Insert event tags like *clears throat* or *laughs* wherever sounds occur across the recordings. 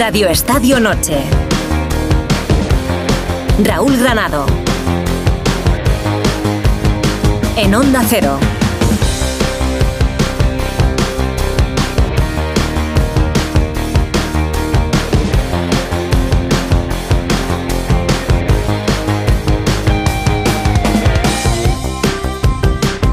Radio Estadio Noche. Raúl Granado. En Onda Cero.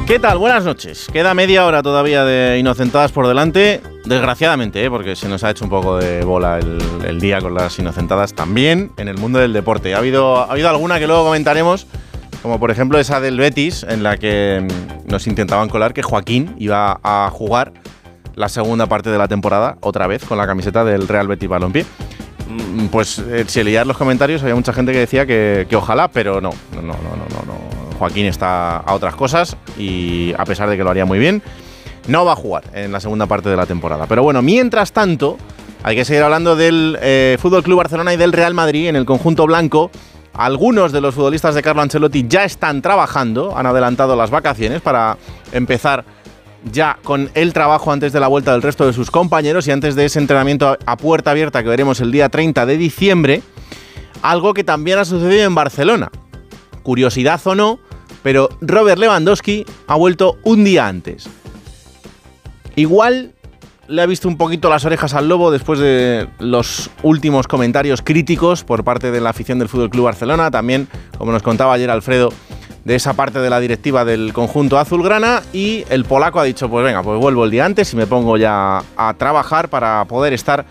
¿Qué tal? Buenas noches. Queda media hora todavía de Inocentadas por delante. Desgraciadamente, ¿eh? porque se nos ha hecho un poco de bola el, día con las Inocentadas también en el mundo del deporte. Ha habido, ha habido alguna que luego comentaremos, como por ejemplo esa del Betis, en la que mm, nos intentaban colar que Joaquín iba a jugar la segunda parte de la temporada, otra vez, con la camiseta del Real Betis Balompié. Mm, Pues eh, si leías los comentarios había mucha gente que decía que, que ojalá, pero no, no, no, no, no, no. Joaquín está a otras cosas y a pesar de que lo haría muy bien, no va a jugar en la segunda parte de la temporada. Pero bueno, mientras tanto, hay que seguir hablando del eh, Fútbol Club Barcelona y del Real Madrid en el conjunto blanco. Algunos de los futbolistas de Carlo Ancelotti ya están trabajando, han adelantado las vacaciones para empezar ya con el trabajo antes de la vuelta del resto de sus compañeros y antes de ese entrenamiento a- puerta abierta que veremos el día 30 de diciembre. Algo que también ha sucedido en Barcelona. Curiosidad o no, pero Robert Lewandowski ha vuelto un día antes. Igual le ha visto un poquito las orejas al lobo después de los últimos comentarios críticos por parte de la afición del Fútbol Club Barcelona. También, como nos contaba ayer Alfredo, de esa parte de la directiva del conjunto azulgrana. Y el polaco ha dicho: Pues venga, pues vuelvo el día antes y me pongo ya a trabajar para poder estar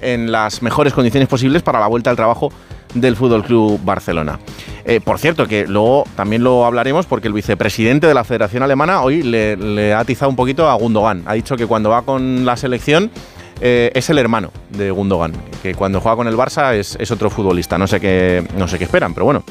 en las mejores condiciones posibles para la vuelta al trabajo del Fútbol Club Barcelona. Eh, por cierto, que luego también lo hablaremos porque el vicepresidente de la Federación Alemana hoy le, le ha atizado un poquito a Gundogan. Ha dicho que cuando va con la selección eh, es el hermano de Gundogan, que cuando juega con el Barça es, otro futbolista. No sé qué, no sé qué esperan, pero bueno.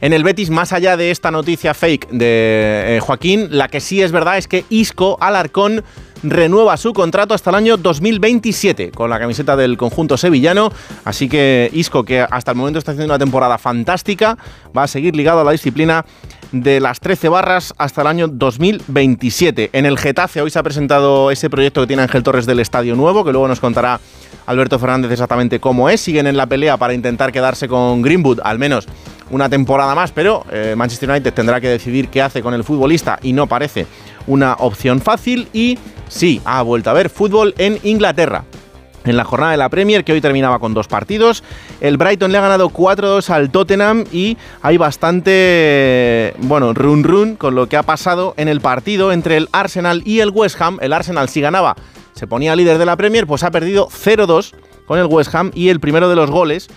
En el Betis, más allá de esta noticia fake de eh, Joaquín, la que sí es verdad es que Isco Alarcón renueva su contrato hasta el año 2027 con la camiseta del conjunto sevillano. Así que Isco, que hasta el momento está haciendo una temporada fantástica, va a seguir ligado a la disciplina de las 13 barras hasta el año 2027. En el Getafe hoy se ha presentado ese proyecto que tiene Ángel Torres del Estadio Nuevo, que luego nos contará Alberto Fernández exactamente cómo es. Siguen en la pelea para intentar quedarse con Greenwood, al menos una temporada más, pero eh, Manchester United tendrá que decidir qué hace con el futbolista y no parece una opción fácil. Y sí, ha vuelto a ver fútbol en Inglaterra. En la jornada de la Premier, que hoy terminaba con dos partidos, el Brighton le ha ganado 4-2 al Tottenham y hay bastante, bueno, run run con lo que ha pasado en el partido entre el Arsenal y el West Ham. El Arsenal si ganaba se ponía líder de la Premier, pues ha perdido 0-2 con el West Ham y el primero de los goles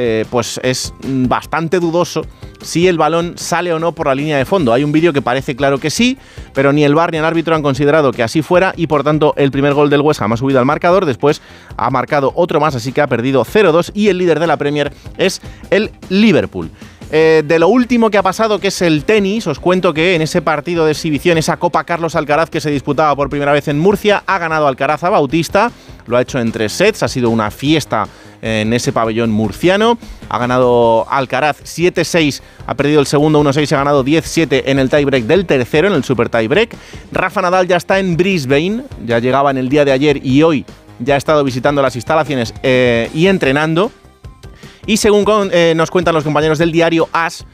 eh, pues es bastante dudoso si el balón sale o no por la línea de fondo. Hay un vídeo que parece claro que sí, pero ni el VAR ni el árbitro han considerado que así fuera y por tanto el primer gol del West ha subido al marcador, después ha marcado otro más, así que ha perdido 0-2 y el líder de la Premier es el Liverpool. Eh, de lo último que ha pasado, que es el tenis, os cuento que en ese partido de exhibición, esa Copa Carlos Alcaraz que se disputaba por primera vez en Murcia, ha ganado Alcaraz a Bautista, lo ha hecho en tres sets, ha sido una fiesta en ese pabellón murciano. Ha ganado Alcaraz 7-6, ha perdido el segundo 1-6, ha ganado 10-7 en el tiebreak del tercero, en el super tiebreak. Rafa Nadal ya está en Brisbane, ya llegaba en el día de ayer y hoy ya ha estado visitando las instalaciones eh, y entrenando. Y según eh, nos cuentan los compañeros del diario As,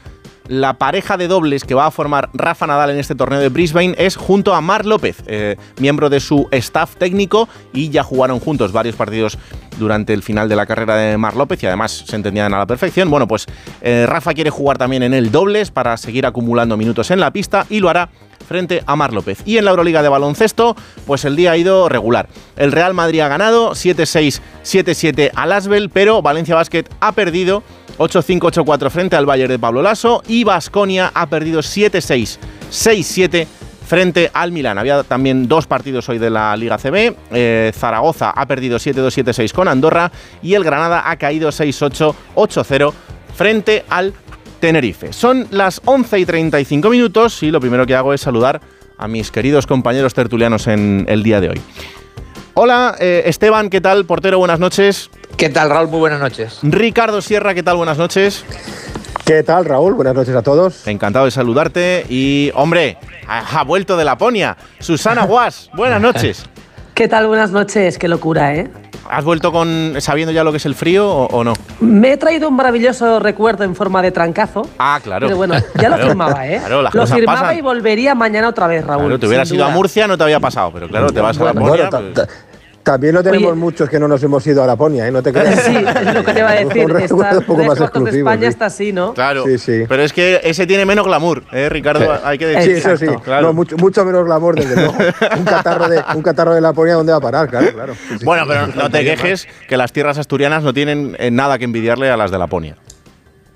la pareja de dobles que va a formar Rafa Nadal en este torneo de Brisbane es junto a Mar López, eh, miembro de su staff técnico, y ya jugaron juntos varios partidos durante el final de la carrera de Mar López y además se entendían a la perfección. Bueno, pues eh, Rafa quiere jugar también en el dobles para seguir acumulando minutos en la pista y lo hará frente a Mar López. Y en la Euroliga de baloncesto, pues el día ha ido regular. El Real Madrid ha ganado 7-6, 7-7 al Asbel, pero Valencia Basket ha perdido 8-5, 8-4 frente al Bayern de Pablo Lasso y Basconia ha perdido 7-6, 6-7 frente al Milán. Había también dos partidos hoy de la Liga CB. Eh, Zaragoza ha perdido 7-2, 7-6 con Andorra y el Granada ha caído 6-8, 8-0 frente al Tenerife. Son las 11 y 35 minutos y lo primero que hago es saludar a mis queridos compañeros tertulianos en el día de hoy. Hola, eh, Esteban, ¿qué tal? Portero, buenas noches. ¿Qué tal, Raúl? Muy buenas noches. Ricardo Sierra, ¿qué tal? Buenas noches. ¿Qué tal, Raúl? Buenas noches a todos. Encantado de saludarte. Y, hombre, ha, ha vuelto de Laponia. Susana Guas, buenas noches. ¿Qué tal? Buenas noches. Qué locura, ¿eh? ¿Has vuelto con sabiendo ya lo que es el frío o, no? Me he traído un maravilloso recuerdo en forma de trancazo. Ah, claro. Pero bueno, ya lo firmaba, ¿eh? Claro, las lo cosas firmaba pasan. y volvería mañana otra vez, Raúl. Claro, te hubieras ido a. Murcia, no te había pasado, pero claro, te vas a Bueno, Laponia. Bueno, pues- también lo tenemos Oye. muchos que no nos hemos ido a Laponia, ¿eh? No te *laughs* creas. Sí, es lo que te iba a *laughs* decir. Un recuerdo Está un poco tres más cuartos de España sí. está así, ¿no? Claro, Sí, sí. pero es que ese tiene menos glamour, ¿eh, Ricardo? Hay que Sí, decir. eso sí. Claro. No, mucho, mucho menos glamour, desde luego. *laughs* Un catarro de, un catarro de Laponia, ¿dónde va a parar? Claro, claro. Sí, sí. Bueno, pero no te quejes que las tierras asturianas no tienen eh, nada que envidiarle a las de Laponia.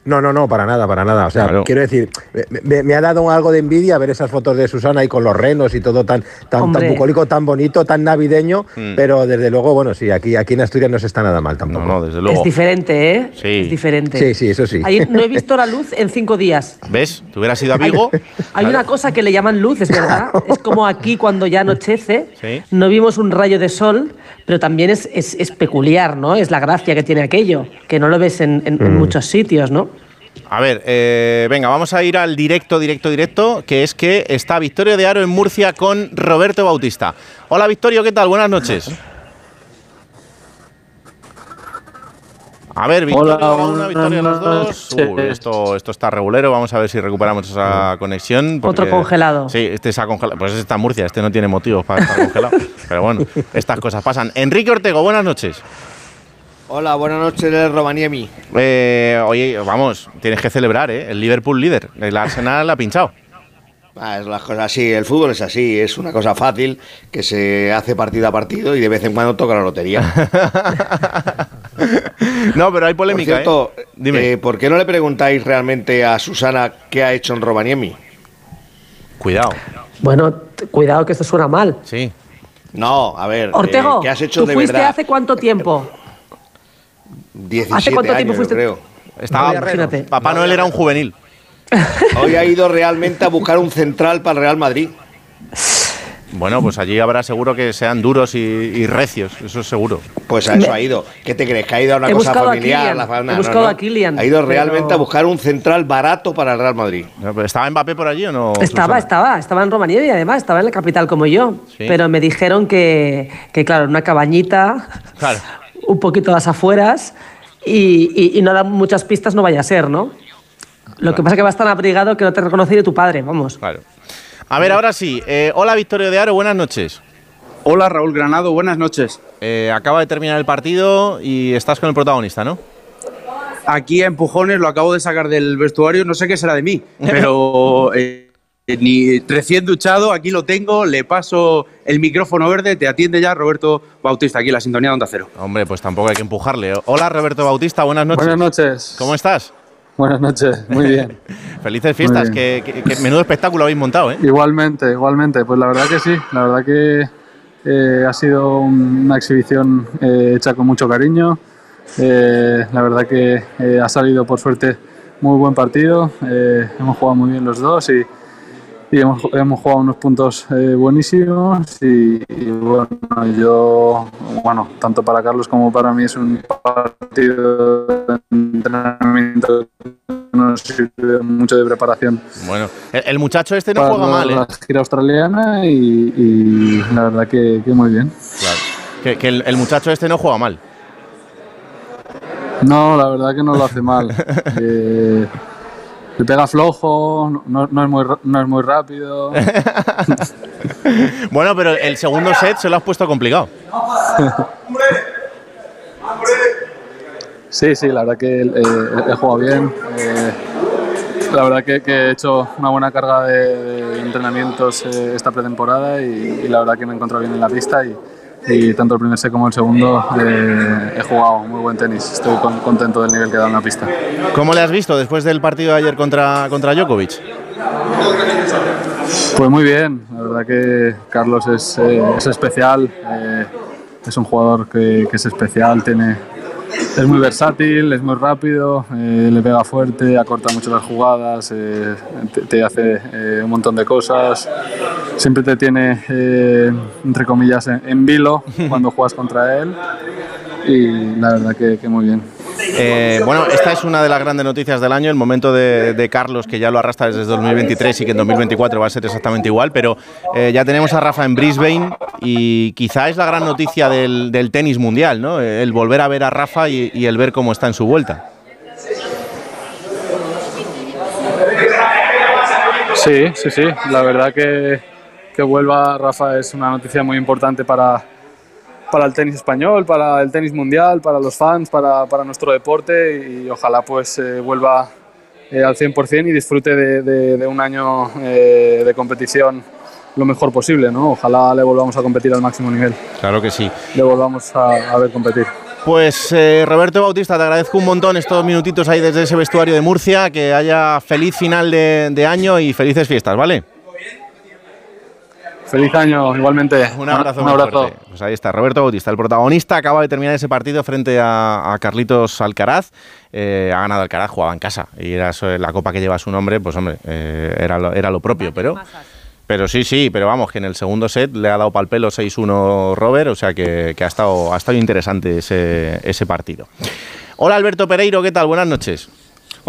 No, no, no, para nada, para nada. O sea, Claro. quiero decir, me, me- me ha dado algo de envidia ver esas fotos de Susana ahí con los renos y todo tan, tan, tan bucólico, tan bonito, tan navideño. Mm. Pero desde luego, bueno, sí, aquí, aquí en Asturias no se está nada mal No, tampoco. no, desde luego. Es diferente, ¿eh? Sí. Es diferente. Sí, sí, eso sí. Ahí no he visto la luz en cinco días. ¿Ves? Te hubieras ido a Vigo. Hay una cosa que le llaman luz, es verdad. *laughs* Es como aquí cuando ya anochece, Sí. no vimos un rayo de sol, pero también es, es- es peculiar, ¿no? Es la gracia que tiene aquello, que no lo ves en, en- en muchos sitios, ¿no? A ver, eh, venga, vamos a ir al directo, directo, directo, que es que está Victorio de Aro en Murcia con Roberto Bautista. Hola Victorio, ¿qué tal? Buenas noches. A ver, Victorio, Hola, una victoria los dos. Uy, esto, esto está regulero, vamos a ver si recuperamos esa conexión. porque- Otro congelado. Sí, este se ha congelado. Pues está en Murcia, este no tiene motivos para estar congelado. *laughs* Pero bueno, estas cosas pasan. Enrique Ortego, buenas noches. Hola, buenas noches, del Robaniemi. Eh, oye, vamos, tienes que celebrar, ¿eh? El Liverpool líder. El Arsenal ha pinchado. Ah, es las cosas así, el fútbol es así, es una cosa fácil que se hace partido a partido y de vez en cuando toca la lotería. *laughs* no, pero hay Por polémica, cierto, ¿eh? Dime. eh, ¿por qué no le preguntáis realmente a Susana qué ha hecho en Robaniemi? Cuidado. Bueno, cuidado que esto suena mal. Sí. No, a ver, eh, Ortego, ¿qué has hecho ¿tú de fuiste verdad? hace cuánto tiempo? 17 ¿Hace cuánto tiempo años, fuiste? yo creo. Estaba, Imagínate. Papá Noel era un juvenil. Hoy ha ido realmente a buscar un central para el Real Madrid. *laughs* Bueno, pues allí habrá seguro que sean duros y, y recios, eso es seguro. Pues a eso ha ido. ¿Qué te crees? ¿Que ha ido a una He cosa buscado a familiar? La fa- he buscado no. a Kylian, Ha ido pero- realmente a buscar un central barato para el Real Madrid. ¿Estaba Mbappé por allí o no? Estaba, Susana? estaba, estaba en Rumanía y además estaba en la capital como yo. Sí. Pero me dijeron que, que, claro, en una cabañita, Claro. *laughs* un poquito a las afueras y, y- y no dan muchas pistas, no vaya a ser, ¿no? Lo que pasa es que vas tan abrigado que no te reconoce ni tu padre, vamos. Claro. A ver, ahora sí. eh, hola, Victorio de Aro, buenas noches. Hola Raúl Granado, buenas noches. Eh, acaba de terminar el partido y estás con el protagonista, ¿no? Aquí a empujones lo acabo de sacar del vestuario, no sé qué será de mí, pero *laughs* eh, ni recién duchado, aquí lo tengo, le paso el micrófono verde, te atiende ya Roberto Bautista, aquí en la sintonía de Onda Cero. Hombre, pues tampoco hay que empujarle. Hola, Roberto Bautista, buenas noches. Buenas noches. ¿Cómo estás? Buenas noches, muy bien. *laughs* Felices fiestas. Que, que- que menudo espectáculo habéis montado, ¿eh? igualmente, igualmente. Pues la verdad que sí, la verdad que eh, ha sido un- una exhibición eh, hecha con mucho cariño. Eh, la verdad que ha salido por suerte muy buen partido. Hemos jugado muy bien los dos y, y hemos, hemos jugado unos puntos eh, buenísimos y, y bueno, yo, bueno, tanto para Carlos como para mí es un partido de entrenamiento que nos sirve mucho de preparación Bueno, el, el muchacho este no para juega mal, ¿eh? la gira australiana y, y la verdad que, que muy bien. Claro. Que, que el, el muchacho este no juega mal. No, la verdad que no lo hace mal. *laughs* Eh, le pega flojo, no, no es muy, no es muy rápido. *laughs* Bueno, pero el segundo set se lo has puesto complicado. Sí, sí, la verdad que eh, he jugado bien. eh, la verdad que, que he hecho una buena carga de, de entrenamientos eh, esta pretemporada y, y la verdad que me he encontrado bien en la pista y, y tanto el primer set como el segundo eh, he jugado muy buen tenis. Estoy con- contento del nivel que dado en la pista. ¿Cómo le has visto después del partido de ayer contra, contra Djokovic? Pues muy bien, la verdad que Carlos es, eh, es especial, eh, es un jugador que, que es especial, tiene, es muy versátil, es muy rápido, eh, le pega fuerte, acorta mucho las jugadas, eh, te, hace eh, un montón de cosas, siempre te tiene, entre comillas, en, en vilo cuando juegas contra él y la verdad que muy bien. Eh, bueno, esta es una de las grandes noticias del año, el momento de, de Carlos, que ya lo arrastra desde 2023 y que en 2024 va a ser exactamente igual, pero eh, ya tenemos a Rafa en Brisbane y quizá es la gran noticia del, del tenis mundial, ¿no? El volver a ver a Rafa y, y el ver cómo está en su vuelta. Sí, sí, sí. La verdad que, que vuelva Rafa es una noticia muy importante para, para el tenis español, para el tenis mundial, para los fans, para, para nuestro deporte y ojalá pues eh, vuelva eh, al 100% y disfrute de, de- de un año eh, de competición lo mejor posible, ¿no? Ojalá le volvamos a competir al máximo nivel, Claro que sí. le volvamos a, a ver competir. Pues eh, Roberto Bautista, te agradezco un montón estos minutitos ahí desde ese vestuario de Murcia, que haya feliz final de, de año y felices fiestas, ¿vale? Feliz año, igualmente. Un abrazo, Un abrazo. fuerte. Pues ahí está, Roberto Bautista, el protagonista, acaba de terminar ese partido frente a, a Carlitos Alcaraz. Eh, ha ganado Alcaraz, jugaba en casa y era la copa que lleva su nombre, pues hombre, eh, era, lo, era lo propio, pero... Pero sí, sí, pero vamos, que en el segundo set le ha dado pal pelo 6-1 Robert, o sea que, que ha, estado, ha estado interesante ese, ese partido. Hola Alberto Pereiro, ¿qué tal? Buenas noches.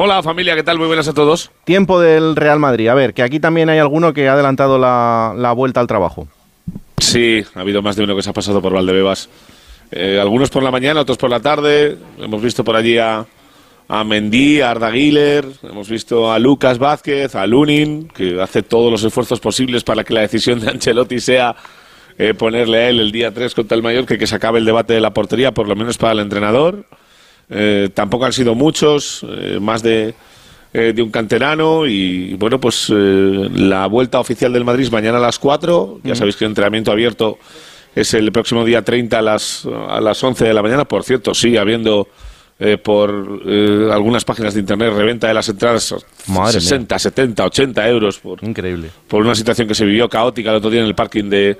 Hola familia, ¿qué tal? Muy buenas a todos. Tiempo del Real Madrid. A ver, que aquí también hay alguno que ha adelantado la, la vuelta al trabajo. Sí, ha habido más de uno que se ha pasado por Valdebebas. Eh, algunos por la mañana, otros por la tarde. Hemos visto por allí a, a Mendy, a Arda Güler, hemos visto a Lucas Vázquez, a Lunin, que hace todos los esfuerzos posibles para que la decisión de Ancelotti sea eh, ponerle a él el día 3 contra el Mallorca y que se acabe el debate de la portería, por lo menos para el entrenador. Eh, tampoco han sido muchos, eh, más de, eh, de un canterano y bueno, pues la vuelta oficial del Madrid es mañana a las 4, ya sabéis que el entrenamiento abierto es el próximo día 30 a las, a las 11 de la mañana, por cierto, sigue habiendo eh, por eh, algunas páginas de internet reventa de las entradas Madre 60, 70, 80 euros por, Increíble. por una situación que se vivió caótica el otro día en el parking de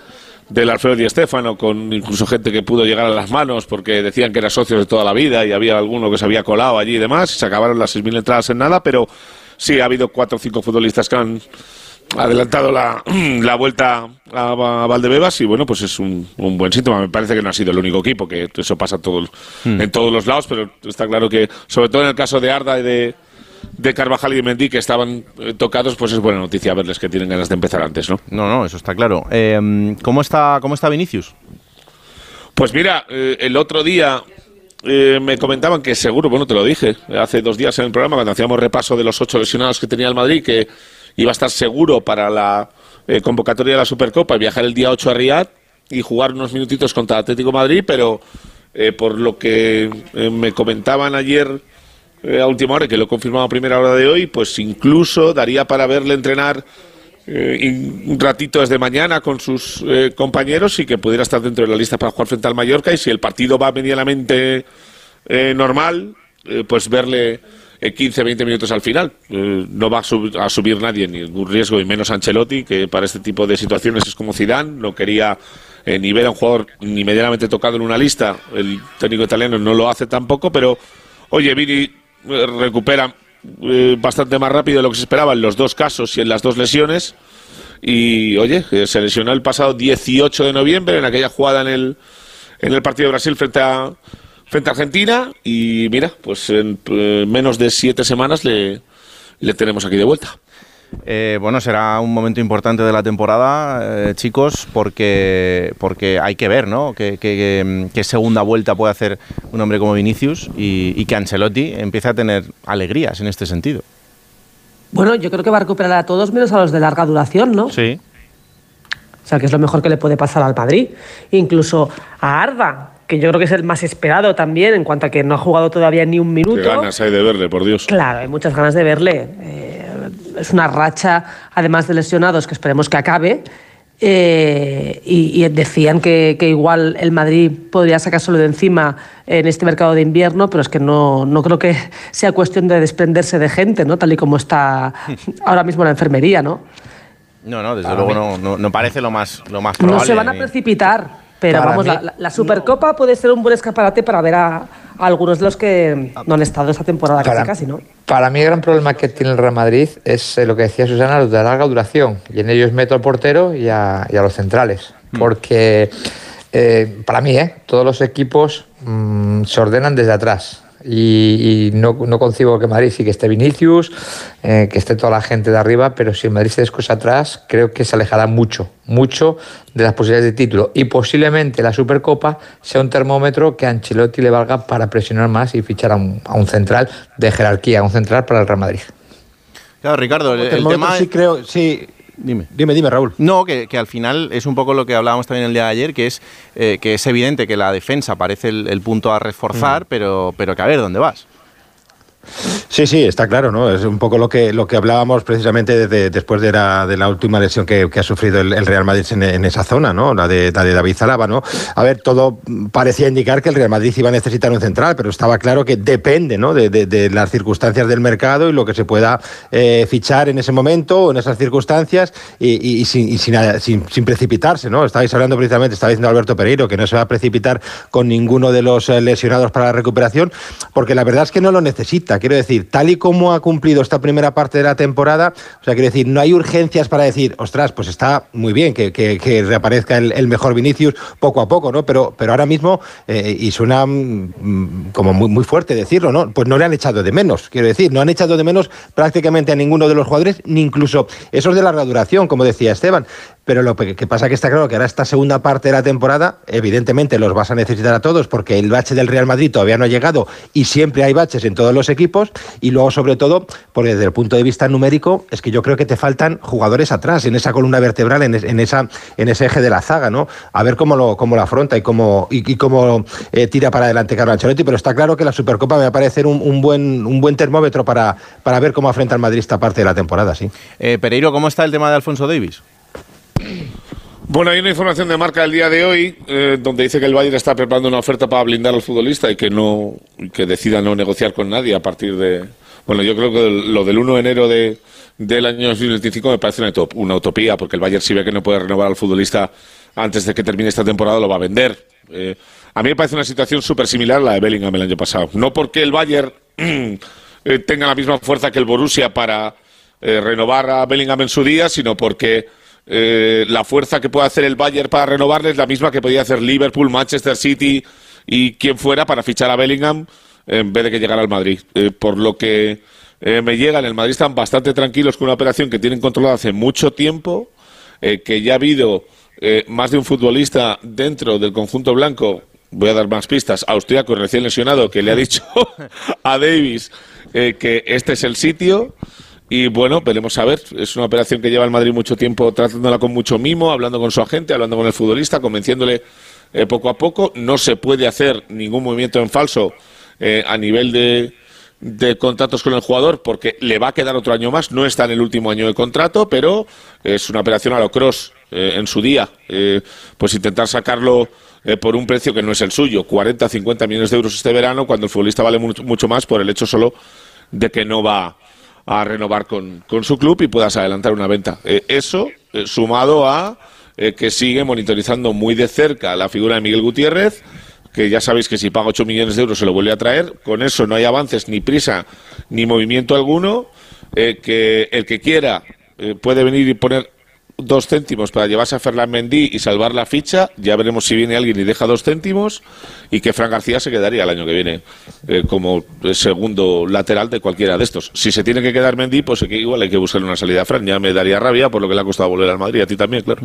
del Alfredo Di Stéfano, con incluso gente que pudo llegar a las manos porque decían que eran socios de toda la vida y había alguno que se había colado allí y demás, y se acabaron las 6.000 entradas en nada, pero sí ha habido cuatro o cinco futbolistas que han adelantado la, *clears throat* la vuelta a, a Valdebebas y bueno, pues es un, un buen síntoma. Me parece que no ha sido el único equipo, que eso pasa todo, en todos los lados, pero está claro que, sobre todo en el caso de Arda y de, de Carvajal y de Mendy, que estaban eh, tocados, pues es buena noticia verles que tienen ganas de empezar antes, ¿no? No, no, eso está claro. Eh, ¿cómo, está, ¿Cómo está Vinicius? Pues mira, eh, el otro día eh, me comentaban que seguro, bueno, te lo dije hace dos días en el programa, cuando hacíamos repaso de los ocho lesionados que tenía el Madrid, que iba a estar seguro para la eh, convocatoria de la Supercopa y viajar el día 8 a Riyadh y jugar unos minutitos contra el Atlético Madrid, pero eh, por lo que me comentaban ayer eh, a última hora, que lo he confirmado a primera hora de hoy, pues incluso daría para verle entrenar eh, un ratito desde mañana con sus eh, compañeros y que pudiera estar dentro de la lista para jugar frente al Mallorca y si el partido va medianamente eh, normal, eh, pues verle eh, 15-20 minutos al final. No va a, sub- a subir nadie ningún riesgo y menos Ancelotti, que para este tipo de situaciones es como Zidane, no quería ni ver a un jugador ni medianamente tocado en una lista. El técnico italiano no lo hace tampoco, pero oye, Vini recupera eh, bastante más rápido de lo que se esperaba en los dos casos y en las dos lesiones. Y oye, eh, se lesionó el pasado 18 de noviembre en aquella jugada en el, en el partido de Brasil frente a, frente a Argentina. Y mira, pues en eh, menos de siete semanas le, le tenemos aquí de vuelta. Eh, bueno, será un momento importante de la temporada, eh, chicos, porque, porque hay que ver, ¿no? ¿Qué, qué- qué segunda vuelta puede hacer un hombre como Vinicius y, y que Ancelotti empiece a tener alegrías en este sentido. Bueno, yo creo que va a recuperar a todos menos a los de larga duración, ¿no? Sí. O sea, que es lo mejor que le puede pasar al Madrid. Incluso a Arda, que yo creo que es el más esperado también, en cuanto a que no ha jugado todavía ni un Qué minuto. ganas hay de verle, por Dios. Claro, hay muchas ganas de verle. Eh, es una racha, además de lesionados, que esperemos que acabe. Eh, y, y decían que, que igual el Madrid podría sacárselo de encima en este mercado de invierno, pero es que no, no creo que *laughs* sea cuestión de desprenderse de gente, ¿no? Tal y como está *laughs* ahora mismo la enfermería, ¿no? No, no, desde luego no, no, no parece lo más, lo más No probable. se van a precipitar, pero Para vamos, mí- la, Supercopa puede ser un buen escaparate para ver a, a algunos de los que no han estado esta temporada casi, Para, casi, ¿no? para mí el gran problema que tiene el Real Madrid es eh, lo que decía Susana, los de larga duración. Y en ellos meto al portero y a, y a los centrales. Porque eh, para mí, eh, todos los equipos mm, se ordenan desde atrás. Y, y no, no, concibo que Madrid sí que esté Vinicius, eh, que esté toda la gente de arriba, pero si Madrid se descosa atrás, creo que se alejará mucho, mucho de las posibilidades de título. Y posiblemente la Supercopa sea un termómetro que a Ancelotti le valga para presionar más y fichar a un, a un central de jerarquía, a un central para el Real Madrid. Claro, Ricardo, el, el tema sí creo, sí, Dime. Dime, dime, Raúl. No, que, que, al final es un poco lo que hablábamos también el día de ayer, que es eh, que es evidente que la defensa parece el, el punto a reforzar, mm. pero, pero que a ver dónde vas. Sí, sí, está claro, ¿no? Es un poco lo que, lo que hablábamos precisamente de, después de la, de la, última lesión que, ha sufrido el, Real Madrid en, esa zona, ¿no? La de, la de David Zalaba, ¿no? A ver, todo parecía indicar que el Real Madrid iba a necesitar un central, pero estaba claro que depende, ¿no? De, las circunstancias del mercado y lo que se pueda eh, fichar en ese momento o en esas circunstancias y, sin, sin, precipitarse, ¿no? Estabais hablando precisamente, estaba diciendo Alberto Pereiro, que no se va a precipitar con ninguno de los eh, lesionados para la recuperación, porque la verdad es que no lo necesita, quiero decir, tal y como ha cumplido esta primera parte de la temporada, o sea, quiero decir, no hay urgencias para decir, ostras, pues está muy bien que, reaparezca el, el, mejor Vinicius poco a poco, ¿no? Pero, pero ahora mismo, eh, y suena mm, como muy, muy fuerte decirlo, ¿no? Pues no le han echado de menos, quiero decir, no han echado de menos prácticamente a ninguno de los jugadores, ni incluso esos de larga duración, como decía Esteban. Pero lo que pasa que está claro que ahora esta segunda parte de la temporada, evidentemente los vas a necesitar a todos porque el bache del Real Madrid todavía no ha llegado y siempre hay baches en todos los equipos. Y luego, sobre todo, porque desde el punto de vista numérico, es que yo creo que te faltan jugadores atrás, en esa columna vertebral, en, esa, en ese eje de la zaga, ¿no? A ver cómo lo, cómo afronta y cómo, y, cómo eh, tira para adelante Carlo Ancelotti. Pero está claro que la Supercopa me va a parecer un, un, buen, un buen termómetro para, para ver cómo afronta el Madrid esta parte de la temporada, sí. Eh, Pereiro, ¿cómo está el tema de Alfonso Davis? Bueno, hay una información de marca del día de hoy eh, donde dice que el Bayern está preparando una oferta para blindar al futbolista y que no que decida no negociar con nadie a partir de. Bueno, yo creo que lo del 1 de enero de, del año 2025 me parece una, una, utopía, porque el Bayern si ve que no puede renovar al futbolista antes de que termine esta temporada, lo va a vender. Eh, a mí me parece una situación súper similar a la de Bellingham el año pasado. No porque el Bayern *clears throat* eh, tenga la misma fuerza que el Borussia para renovar a Bellingham en su día, sino porque eh, la fuerza que puede hacer el Bayern para renovarle es la misma que podía hacer Liverpool, Manchester City y quien fuera para fichar a Bellingham en vez de que llegara al Madrid. Eh, por lo que eh, me llega, en el Madrid están bastante tranquilos con una operación que tienen controlada hace mucho tiempo, eh, que ya ha habido más de un futbolista dentro del conjunto blanco, voy a dar más pistas, austriaco recién lesionado, que le ha dicho *laughs* a Davis que este es el sitio. Y bueno, veremos a ver. Es una operación que lleva el Madrid mucho tiempo tratándola con mucho mimo, hablando con su agente, hablando con el futbolista, convenciéndole eh, poco a poco. No se puede hacer ningún movimiento en falso eh, a nivel de, de, contratos con el jugador porque le va a quedar otro año más. No está en el último año de contrato, pero es una operación a lo cross eh, en su día. Eh, pues intentar sacarlo eh, por un precio que no es el suyo, 40, 50 millones de euros este verano, cuando el futbolista vale mucho, mucho más por el hecho solo de que no va a renovar con, con, su club y puedas adelantar una venta. Eh, eso eh, sumado a eh, que sigue monitorizando muy de cerca la figura de Miguel Gutiérrez, que ya sabéis que si paga 8 millones de euros se lo vuelve a traer. Con eso no hay avances, ni prisa, ni movimiento alguno. Que el que quiera puede venir y poner dos céntimos para llevarse a Ferland Mendy y salvar la ficha. Ya veremos si viene alguien y deja dos céntimos. Y que Fran García se quedaría el año que viene eh, como segundo lateral de cualquiera de estos. Si se tiene que quedar Mendy, pues igual hay que buscar una salida a Fran. Ya me daría rabia por lo que le ha costado volver al Madrid. A ti también, claro.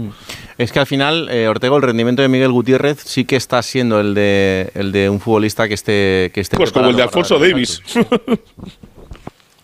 Es que al final, eh, Ortego, el rendimiento de Miguel Gutiérrez sí que está siendo el de, el de un futbolista que esté. Que esté pues como el de Alfonso Davis.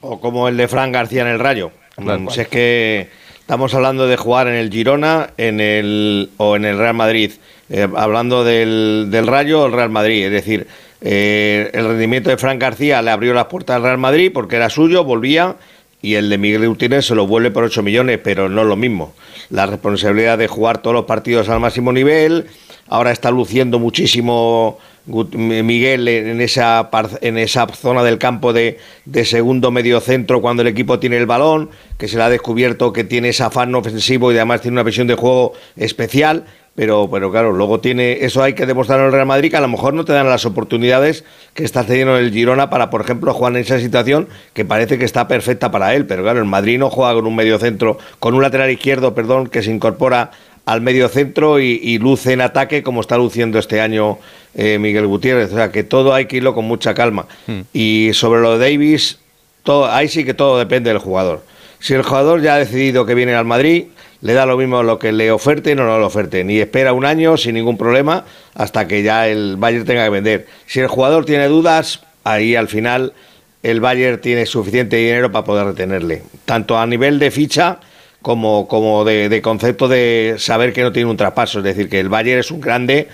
o como el de Fran García en el Rayo. Claro. Mm, si es que Estamos hablando de jugar en el Girona en el, o en el Real Madrid. Eh, hablando del, del, Rayo o el Real Madrid. Es decir, eh, el rendimiento de Fran García le abrió las puertas al Real Madrid porque era suyo, volvía. Y el de Miguel Gutiérrez se lo vuelve por 8 millones, pero no es lo mismo. La responsabilidad de jugar todos los partidos al máximo nivel. Ahora está luciendo muchísimo Miguel en esa, en esa zona del campo de, de, segundo medio centro cuando el equipo tiene el balón, que se le ha descubierto que tiene ese afán ofensivo y además tiene una visión de juego especial. Pero, pero claro, luego tiene eso hay que demostrar en el Real Madrid que a lo mejor no te dan las oportunidades que está cediendo el Girona para, por ejemplo, jugar en esa situación que parece que está perfecta para él. Pero claro, el Madrid no juega con un medio centro, con un lateral izquierdo, perdón, que se incorpora al medio centro y, luce en ataque como está luciendo este año eh, Miguel Gutiérrez. O sea, que todo hay que irlo con mucha calma. Hmm. Y sobre lo de Davis, todo, ahí sí que todo depende del jugador. Si el jugador ya ha decidido que viene al Madrid, le da lo mismo lo que le oferten o no le oferten. Y espera un año sin ningún problema hasta que ya el Bayern tenga que vender. Si el jugador tiene dudas, ahí al final el Bayern tiene suficiente dinero para poder retenerle. Tanto a nivel de ficha como, como de, concepto de saber que no tiene un traspaso. Es decir, que el Bayern es un grande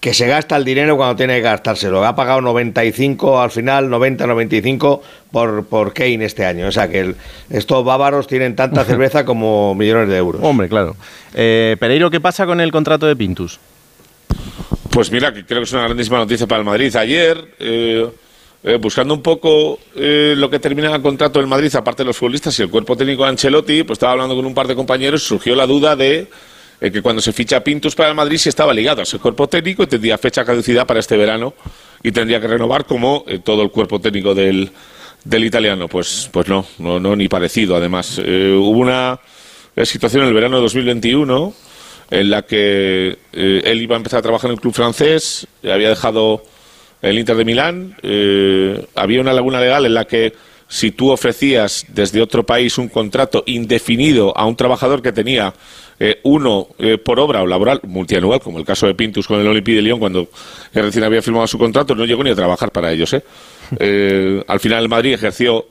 que se gasta el dinero cuando tiene que gastárselo. Ha pagado 95 al final, 90, 95 por, por Kane este año. O sea que estos bávaros tienen tanta *laughs* cerveza como millones de euros. Hombre, claro. Eh, Pereiro, ¿qué pasa con el contrato de Pintus? Pues mira, que creo que es una grandísima noticia para el Madrid. Ayer, eh, eh, buscando un poco eh, lo que termina el contrato del Madrid, aparte de los futbolistas y el cuerpo técnico de Ancelotti, pues estaba hablando con un par de compañeros y surgió la duda de eh, que cuando se ficha Pintus para el Madrid si estaba ligado a ese cuerpo técnico y tendría fecha caducidad para este verano y tendría que renovar como todo el cuerpo técnico del, del italiano. Pues, pues no, no, no, ni parecido. Además, hubo una situación en el verano de 2021 en la que él iba a empezar a trabajar en el club francés, había dejado el Inter de Milán, eh, había una laguna legal en la que si tú ofrecías desde otro país un contrato indefinido a un trabajador que tenía eh, uno eh, por obra o laboral multianual, como el caso de Pintus con el Olympique de Lyon cuando recién había firmado su contrato, no llegó ni a trabajar para ellos. *laughs* al final el Madrid ejerció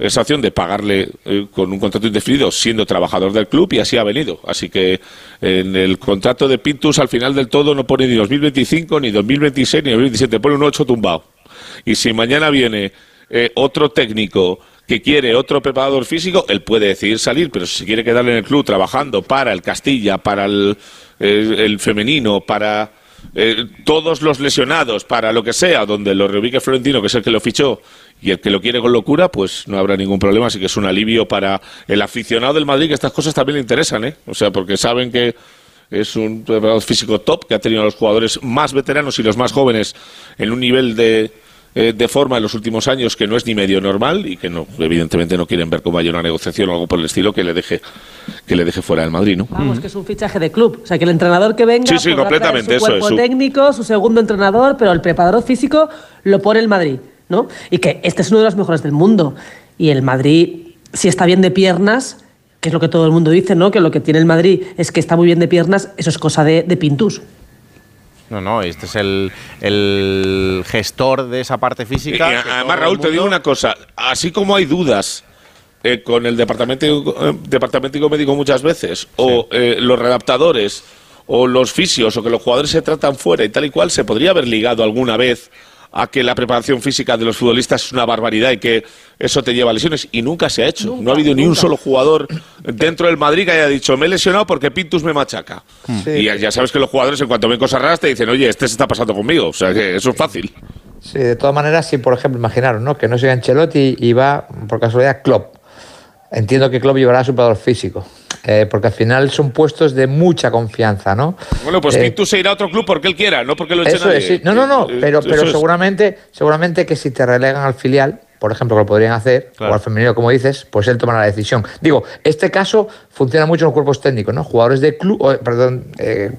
esa opción de pagarle eh, con un contrato indefinido siendo trabajador del club y así ha venido. Así que en el contrato de Pintus al final del todo no pone ni 2025, ni 2026, ni 2027, pone un 8 tumbado. Y si mañana viene eh, otro técnico que quiere otro preparador físico, él puede decidir salir, pero si quiere quedarle en el club trabajando para el Castilla, para el, el femenino, para eh, todos los lesionados, para lo que sea, donde lo reubique Florentino, que es el que lo fichó, y el que lo quiere con locura, pues no habrá ningún problema. Así que es un alivio para el aficionado del Madrid, que estas cosas también le interesan, ¿eh? O sea, porque saben que es un preparador físico top, que ha tenido a los jugadores más veteranos y los más jóvenes en un nivel de, eh, de forma en los últimos años que no es ni medio normal y que no evidentemente no quieren ver cómo haya una negociación o algo por el estilo que le deje que le deje fuera del Madrid, ¿no? Vamos, que es un fichaje de club, o sea que el entrenador que venga sí, sí, completamente, su cuerpo técnico, su segundo entrenador, pero el preparador físico lo pone el Madrid. ¿No? Y que este es uno de los mejores del mundo. Y el Madrid, si está bien de piernas, que es lo que todo el mundo dice, ¿no? Que lo que tiene el Madrid es que está muy bien de piernas, eso es cosa de, de Pintus. No, no, este es el, gestor de esa parte física. además, Raúl, te digo una cosa. Así como hay dudas eh, con el departamento, eh, departamento médico muchas veces, o eh, los redactadores, o los fisios, o que los jugadores se tratan fuera y tal y cual, se podría haber ligado alguna vez a que la preparación física de los futbolistas es una barbaridad y que eso te lleva a lesiones. Y nunca se ha hecho. no ha habido ni un solo jugador dentro del Madrid que haya dicho, me he lesionado porque Pintus me machaca. Y ya sabes que los jugadores en cuanto ven cosas raras te dicen, oye, este se está pasando conmigo. O sea que eso es fácil. Sí, de todas maneras, si por ejemplo, imaginaros, ¿no? Que no sea Ancelotti y va, por casualidad, Klopp. Entiendo que Klopp llevará a su jugador físico. Eh, porque al final son puestos de mucha confianza, ¿no? Bueno, pues eh, se irá a otro club porque él quiera, no porque lo eche nadie. No, no, no, eh, pero, pero seguramente, seguramente que si te relegan al filial, por ejemplo, que lo podrían hacer, o al femenino, como dices, pues él tomará la decisión. Digo, este caso funciona mucho en los cuerpos técnicos, ¿no? Jugadores de club, perdón,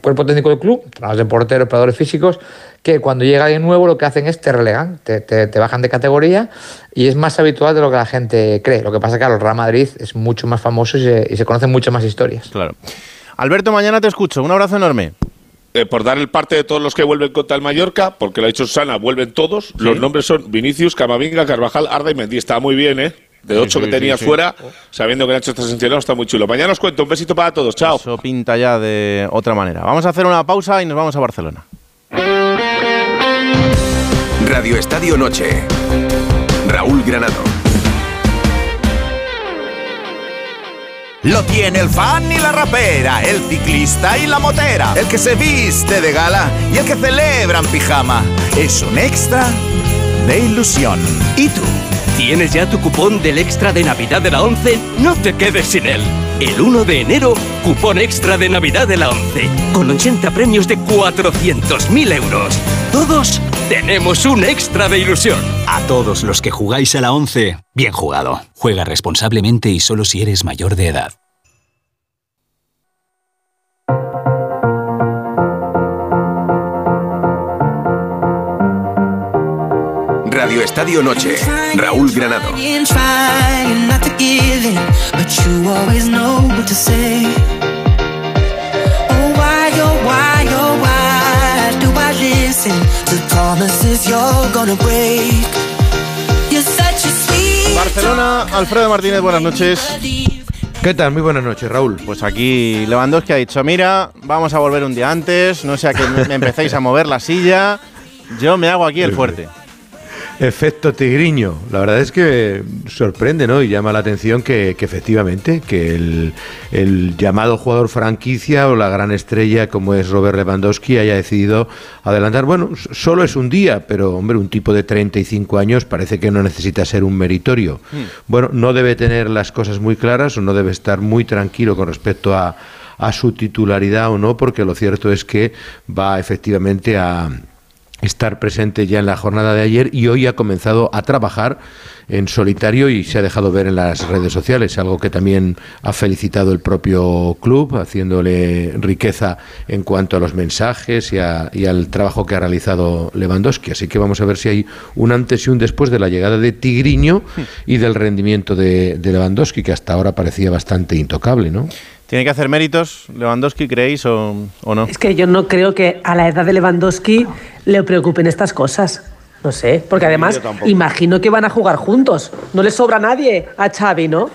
cuerpo técnico del club, de porteros, operadores físicos, que cuando llega alguien nuevo lo que hacen es te relegan, te, te, bajan de categoría y es más habitual de lo que la gente cree. Lo que pasa es que el Real Madrid es mucho más famoso y se, y se conocen muchas más historias. Claro. Alberto, mañana te escucho. Un abrazo enorme. Eh, por dar el parte de todos los que vuelven contra el Mallorca, porque lo ha dicho Susana, vuelven todos. Los nombres son Vinicius, Camavinga, Carvajal, Arda y Mendy. Está muy bien, ¿eh? De ocho que tenías fuera, sabiendo que Nacho está sancionado, está muy chulo. Mañana os cuento. Un besito para todos. Chao. Eso pinta ya de otra manera. Vamos a hacer una pausa y nos vamos a Barcelona. Radio Estadio Noche. Raúl Granado. Lo tiene el fan y la rapera, el ciclista y la motera, el que se viste de gala y el que celebra en pijama. Es un extra de ilusión. ¿Y tú? ¿Tienes ya tu cupón del extra de Navidad de la 11? No te quedes sin él. El 1 de enero, cupón extra de Navidad de la 11, con 80 premios de 400.000 euros. Todos tenemos un extra de ilusión. A todos los que jugáis a la 11, bien jugado. Juega responsablemente y solo si eres mayor de edad. Radio Estadio Noche, Raúl Granado. Barcelona, Alfredo Martínez, buenas noches. ¿Qué tal? Muy buenas noches, Raúl. Pues aquí Lewandowski ha dicho, mira, vamos a volver un día antes, no sea que me, me empecéis a mover la silla, yo me hago aquí el fuerte. Efecto tigriño. La verdad es que sorprende, ¿no? Y llama la atención que, que efectivamente, que el, el llamado jugador franquicia o la gran estrella como es Robert Lewandowski haya decidido adelantar. Bueno, solo es un día, pero hombre, un tipo de 35 años parece que no necesita ser un meritorio. Bueno, no debe tener las cosas muy claras o no debe estar muy tranquilo con respecto a, a su titularidad o no, porque lo cierto es que va efectivamente a estar presente ya en la jornada de ayer y hoy ha comenzado a trabajar en solitario y se ha dejado ver en las redes sociales, algo que también ha felicitado el propio club, haciéndole riqueza en cuanto a los mensajes y, a- al trabajo que ha realizado Lewandowski. Así que vamos a ver si hay un antes y un después de la llegada de Tigriño y del rendimiento de, de Lewandowski, que hasta ahora parecía bastante intocable, ¿no? ¿Tiene que hacer méritos Lewandowski, creéis, o, o no? Es que yo no creo que a la edad de Lewandowski le preocupen estas cosas. No sé, porque además imagino que van a jugar juntos. No le sobra a nadie a Xavi, ¿no?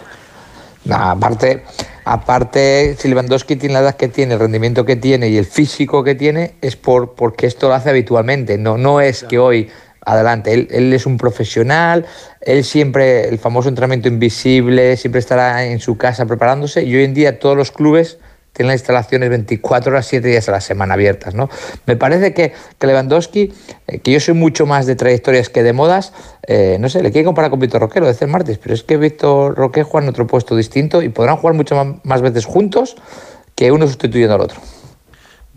Nah, aparte, aparte, si Lewandowski tiene la edad que tiene, el rendimiento que tiene y el físico que tiene, es por, porque esto lo hace habitualmente. No, no es que hoy adelante. Él, él es un profesional, él siempre, el famoso entrenamiento invisible, siempre estará en su casa preparándose y hoy en día todos los clubes tienen las instalaciones 24 horas, 7 días a la semana abiertas. ¿no? Me parece que, que Lewandowski, eh, que yo soy mucho más de trayectorias que de modas, eh, no sé, le quiere comparar con Víctor Roque, lo decía el martes, pero es que Víctor Roque juega en otro puesto distinto y podrán jugar mucho más, más veces juntos que uno sustituyendo al otro.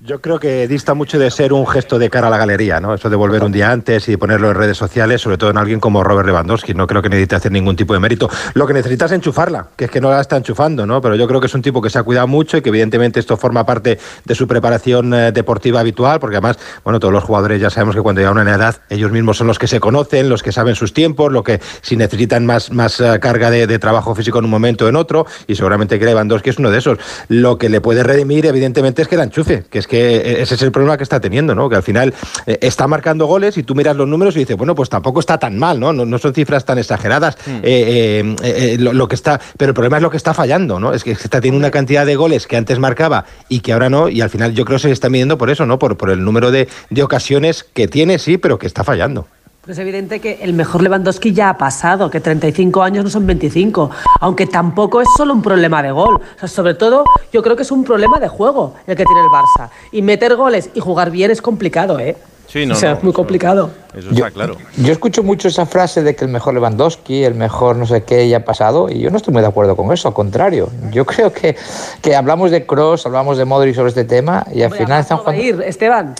Yo creo que dista mucho de ser un gesto de cara a la galería, ¿no? Eso de volver un día antes y ponerlo en redes sociales, sobre todo en alguien como Robert Lewandowski. No creo que necesite hacer ningún tipo de mérito. Lo que necesita es enchufarla, que es que no la está enchufando, ¿no? Pero yo creo que es un tipo que se ha cuidado mucho y que evidentemente esto forma parte de su preparación eh, deportiva habitual, porque además, bueno, todos los jugadores ya sabemos que cuando llegan a una edad, ellos mismos son los que se conocen, los que saben sus tiempos, lo que si necesitan más, más eh, carga de, de trabajo físico en un momento o en otro, y seguramente que Lewandowski es uno de esos. Lo que le puede redimir, evidentemente, es que la enchufe, que es que eh, ese es el problema que está teniendo, ¿no? Que al final eh, está marcando goles y tú miras los números y dices, bueno, pues tampoco está tan mal, ¿no? No, no son cifras tan exageradas. Eh, eh, eh, lo, lo que está, pero el problema es lo que está fallando, ¿no? Es que está teniendo una cantidad de goles que antes marcaba y que ahora no, y al final yo creo que se le está midiendo por eso, ¿no? Por, por el número de, de ocasiones que tiene, sí, pero que está fallando. Pero es evidente que el mejor Lewandowski ya ha pasado, que 35 años no son 25, aunque tampoco es solo un problema de gol. O sea, sobre todo, yo creo que es un problema de juego el que tiene el Barça. Y meter goles y jugar bien es complicado, ¿eh? Sí, no, o sea, no, es muy complicado. Eso está claro. Yo escucho mucho esa frase de que el mejor Lewandowski, el mejor no sé qué ya ha pasado, y yo no estoy muy de acuerdo con eso, al contrario. Yo creo que, que hablamos de Cross, hablamos de Modric sobre este tema, y al Hombre, final ¿a están cuánto va a jugando. ir, Esteban?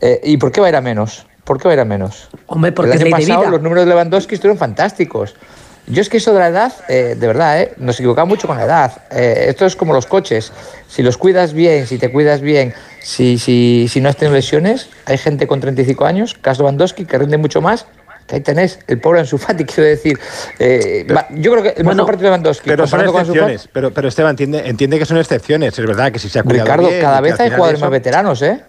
Eh, ¿Y por qué va a ir a menos? ¿Por qué va a ir a menos? Hombre, porque el es de pasado vida. los números de Lewandowski estuvieron fantásticos. Yo es que eso de la edad, eh, de verdad, eh, nos equivocamos mucho con la edad. Eh, esto es como los coches. Si los cuidas bien, si te cuidas bien, si, si, si no has tenido lesiones, hay gente con 35 años, Cas Lewandowski, que rinde mucho más. Que ahí tenés el pobre Ansu Fati, *laughs* quiero decir. Eh, yo creo que el mejor partido de Lewandowski, Pero son con excepciones. Pero, pero Esteban, entiende, entiende que son excepciones. Es verdad que si se ha cuidado Ricardo, bien, cada vez hay jugadores eso- más veteranos, ¿eh?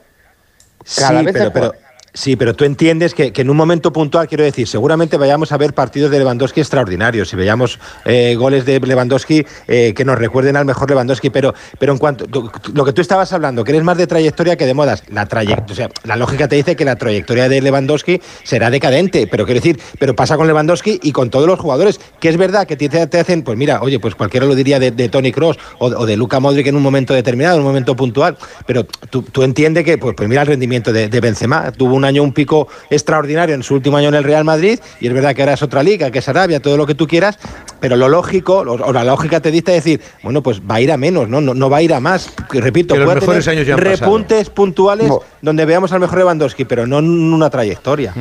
Cada sí, vez pero, hay pero, sí, pero tú entiendes que, en un momento puntual, quiero decir, seguramente vayamos a ver partidos de Lewandowski extraordinarios. Y veamos eh, goles de Lewandowski eh, que nos recuerden al mejor Lewandowski, pero, pero en cuanto lo que tú estabas hablando, que eres más de trayectoria que de modas, la o sea, la lógica te dice que la trayectoria de Lewandowski será decadente, pero quiero decir, pero pasa con Lewandowski y con todos los jugadores, que es verdad que te, hacen, pues mira, oye, pues cualquiera lo diría de, Tony Cross o, o de Luca Modric en un momento determinado, en un momento puntual, pero tú, tú entiendes que, pues, pues mira el rendimiento de, de Benzema, tuvo un año un pico extraordinario en su último año en el Real Madrid y es verdad que ahora es otra liga, que es Arabia, todo lo que tú quieras, pero lo lógico, o, o la lógica te dicta decir, bueno, pues va a ir a menos, no, no, no va a ir a más, que repito, Que los puede mejores tener años ya han pasado. repuntes puntuales donde veamos al mejor Lewandowski, pero no en una trayectoria.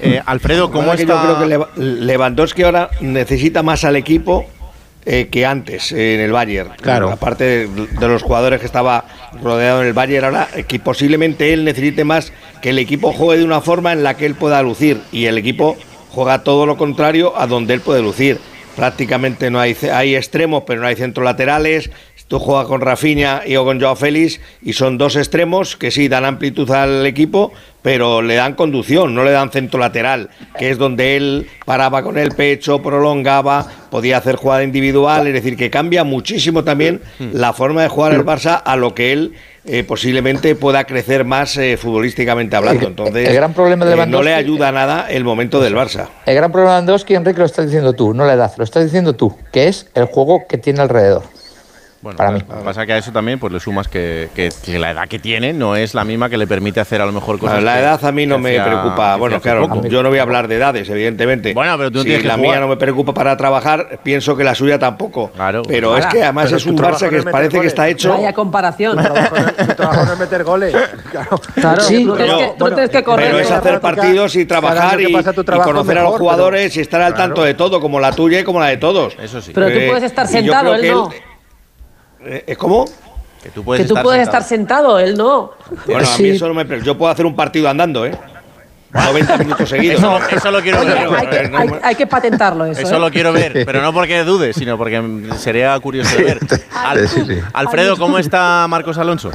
Eh, Alfredo, ¿cómo Lo que está? Yo creo que Lewandowski ahora necesita más al equipo eh, que antes eh, en el Bayern. Claro. Aparte de, de los jugadores que estaba rodeado en el Bayern, ahora eh, que posiblemente él necesite más que el equipo juegue de una forma en la que él pueda lucir y el equipo juega todo lo contrario a donde él puede lucir. Prácticamente no hay, hay extremos, pero no hay centros laterales. Tú juegas con Rafinha y o con Joao Félix y son dos extremos que sí dan amplitud al equipo, pero le dan conducción, no le dan centro lateral, que es donde él paraba con el pecho, prolongaba, podía hacer jugada individual, es decir, que cambia muchísimo también la forma de jugar el Barça a lo que él eh, posiblemente pueda crecer más eh, futbolísticamente hablando. Entonces, el gran problema de eh, no le ayuda nada el momento del Barça. El gran problema de Lewandowski, Enrique, lo estás diciendo tú, no la edad, lo estás diciendo tú, que es el juego que tiene alrededor. Bueno, para lo mí. que pasa que a eso también pues le sumas que, que- que la edad que tiene no es la misma que le permite hacer a lo mejor cosas. la edad a mí no me preocupa. Bueno, claro, poco. yo no voy a hablar de edades, evidentemente. Bueno, pero tú no si tienes que la jugar. mía no me preocupa para trabajar, pienso que la suya tampoco. Claro. Pero es que además es un Barça no que parece que está hecho. Vaya comparación. Tu trabajo no es meter goles. *laughs* Claro. Claro, Sí, tú, tienes pero- que, tú tienes que correr. Pero es ¿no? hacer partidos y trabajar y, pasa conocer a los jugadores y estar al tanto de todo, como la tuya y como la de todos. Eso sí. Pero tú puedes estar sentado, él no. ¿Es como? Que tú que tú puedes estar sentado, él no. Bueno, a mí eso no me. Yo puedo hacer un partido andando, ¿eh? 90 minutos *laughs* seguidos. Eso, eso lo quiero Oye, ver. hay, que, no hay- hay que patentarlo eso. Eso ¿eh? lo quiero ver, pero no porque dude, sino porque sería curioso de ver. Al- Sí, sí. Alfredo, ¿cómo está Marcos Alonso?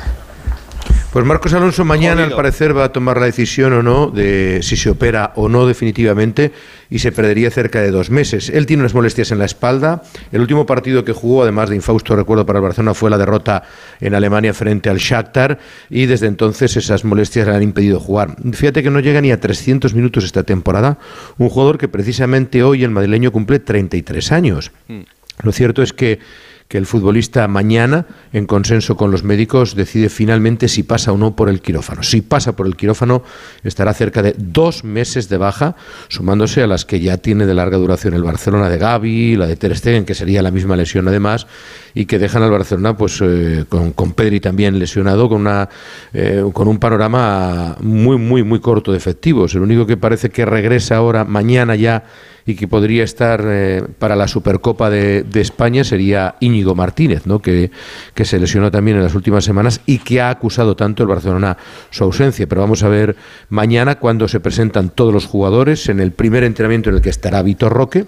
Pues Marcos Alonso mañana Jodido. al parecer va a tomar la decisión o no de si se opera o no definitivamente y se perdería cerca de dos meses. Él tiene unas molestias en la espalda. El último partido que jugó, además de infausto recuerdo para el Barcelona, fue la derrota en Alemania frente al Shakhtar y desde entonces esas molestias le han impedido jugar. Fíjate que no llega ni a 300 minutos esta temporada. Un jugador que precisamente hoy el madrileño cumple 33 años. Lo cierto es que que el futbolista mañana, en consenso con los médicos, decide finalmente si pasa o no por el quirófano. Si pasa por el quirófano, estará cerca de dos meses de baja, sumándose a las que ya tiene de larga duración el Barcelona de Gavi, la de Ter Stegen, que sería la misma lesión además, y que dejan al Barcelona pues eh, con, con Pedri también lesionado, con, una, eh, con un panorama muy, muy, muy corto de efectivos. El único que parece que regresa ahora, mañana ya, y que podría estar eh, para la Supercopa de, de España sería Íñigo Martínez, ¿no? que, que se lesionó también en las últimas semanas y que ha acusado tanto el Barcelona su ausencia. Pero vamos a ver mañana cuando se presentan todos los jugadores en el primer entrenamiento en el que estará Vitor Roque,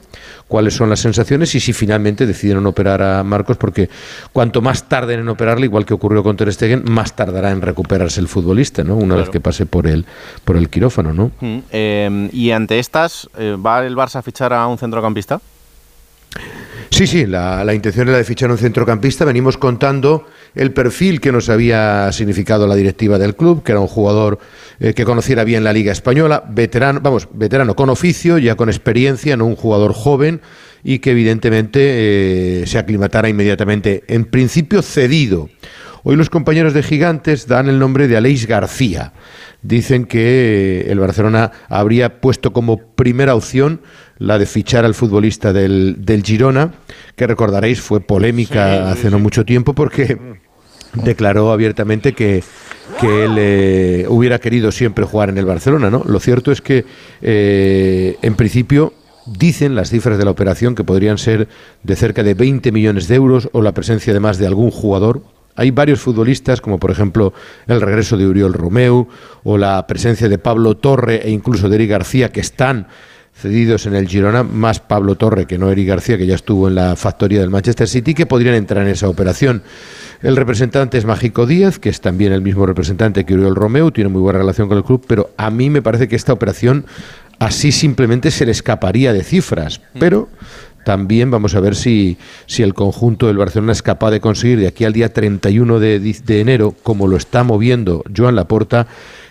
cuáles son las sensaciones y si finalmente decidieron operar a Marcos, porque cuanto más tarden en operarle, igual que ocurrió con Ter Stegen, más tardará en recuperarse el futbolista, ¿no? una vez que pase por el, por el quirófano. ¿no? Mm, eh, y ante estas, eh, ¿va el Barça fichar a un centrocampista? Sí, sí, la, intención era de fichar un centrocampista. Venimos contando el perfil que nos había significado la directiva del club, que era un jugador eh, que conociera bien la Liga Española, veterano, vamos, veterano con oficio, ya con experiencia, no un jugador joven y que evidentemente eh, se aclimatara inmediatamente. En principio cedido. Hoy los compañeros de Gigantes dan el nombre de Aleix García. Dicen que eh, el Barcelona habría puesto como primera opción la de fichar al futbolista del, del Girona, que recordaréis fue polémica hace no mucho tiempo porque declaró abiertamente que, que él eh, hubiera querido siempre jugar en el Barcelona. ¿no? Lo cierto es que, eh, en principio, dicen las cifras de la operación que podrían ser de cerca de 20 millones de euros o la presencia además de algún jugador. Hay varios futbolistas, como por ejemplo el regreso de Uriol Romeu o la presencia de Pablo Torre e incluso de Eric García, que están cedidos en el Girona, más Pablo Torre que no Eric García, que ya estuvo en la factoría del Manchester City, que podrían entrar en esa operación. El representante es Mágico Díaz, que es también el mismo representante que Uriol Romeu, tiene muy buena relación con el club, pero a mí me parece que esta operación así simplemente se le escaparía de cifras. Pero también vamos a ver si, si el conjunto del Barcelona es capaz de conseguir de aquí al día 31 de, de enero, como lo está moviendo Joan Laporta,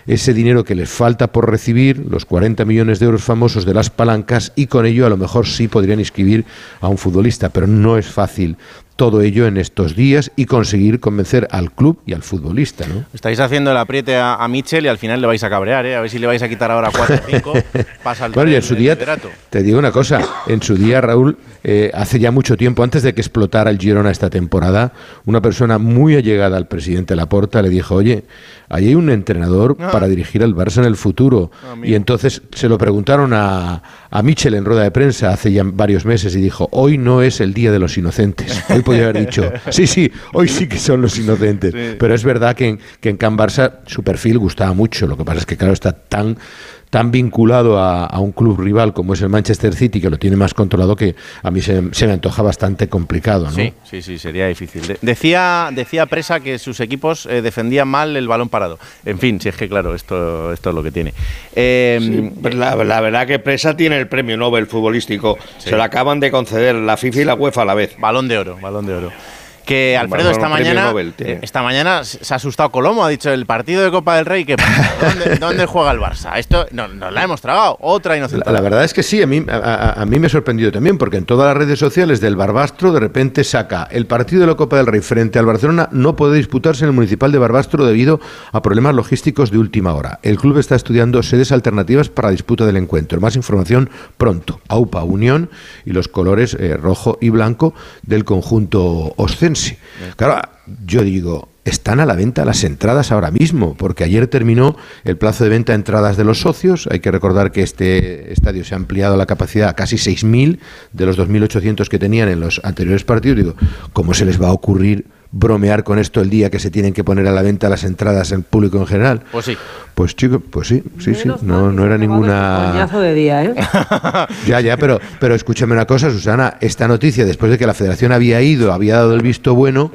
ese dinero que les falta por recibir, los 40 millones de euros famosos de las palancas, y con ello a lo mejor sí podrían inscribir a un futbolista, pero no es fácil todo ello en estos días y conseguir convencer al club y al futbolista, ¿no? Estáis haciendo el apriete a, a Mitchell y al final le vais a cabrear, ¿eh? A ver si le vais a quitar ahora 4 o 5. *laughs* Pasa el Bueno, y en su día, te digo una cosa, en su día, Raúl, eh, hace ya mucho tiempo, antes de que explotara el Girona esta temporada, una persona muy allegada al presidente Laporta le dijo, oye, ahí hay un entrenador Ah. para dirigir al Barça en el futuro. y entonces se lo preguntaron a, a Michel en rueda de prensa hace ya varios meses y dijo, hoy no es el día de los inocentes. *laughs* Hoy podría haber dicho, sí, sí, hoy sí que son los inocentes. Pero es verdad que en, que en Can Barça su perfil gustaba mucho. Lo que pasa es que, claro, está tan tan vinculado a, a un club rival como es el Manchester City, que lo tiene más controlado, que a mí se, se me antoja bastante complicado. ¿no? Sí, sí, sí, sería difícil. De- decía, decía Presa que sus equipos eh, defendían mal el balón parado. En fin, si es que claro, esto, esto es lo que tiene. Eh, Sí, la, la verdad que Presa tiene el premio Nobel futbolístico. Se lo acaban de conceder la FIFA y la UEFA a la vez. Balón de oro, balón de oro. Que Alfredo esta mañana, Nobel esta mañana se ha asustado Colomo, ha dicho el partido de Copa del Rey, que ¿dónde, *laughs* dónde juega el Barça? Esto no, nos la hemos tragado, otra La, inocentada. la verdad es que sí, a mí, a, a- mí me ha sorprendido también, porque en todas las redes sociales del Barbastro de repente saca el partido de la Copa del Rey frente al Barcelona no puede disputarse en el Municipal de Barbastro debido a problemas logísticos de última hora. El club está estudiando sedes alternativas para la disputa del encuentro. Más información pronto. AUPA Unión y los colores eh, rojo y blanco del conjunto Claro, yo digo, están a la venta las entradas ahora mismo, porque ayer terminó el plazo de venta de entradas de los socios. Hay que recordar que este estadio se ha ampliado la capacidad a casi 6.000 de los 2.800 que tenían en los anteriores partidos. Digo, ¿cómo se les va a ocurrir bromear con esto el día que se tienen que poner a la venta las entradas al público en general? Pues sí. Pues chico, pues sí, sí, sí, no, no era ninguna... Coñazo de día, ¿eh? *laughs* Ya, ya, pero, pero escúchame una cosa, Susana, esta noticia, después de que la federación había ido, había dado el visto bueno,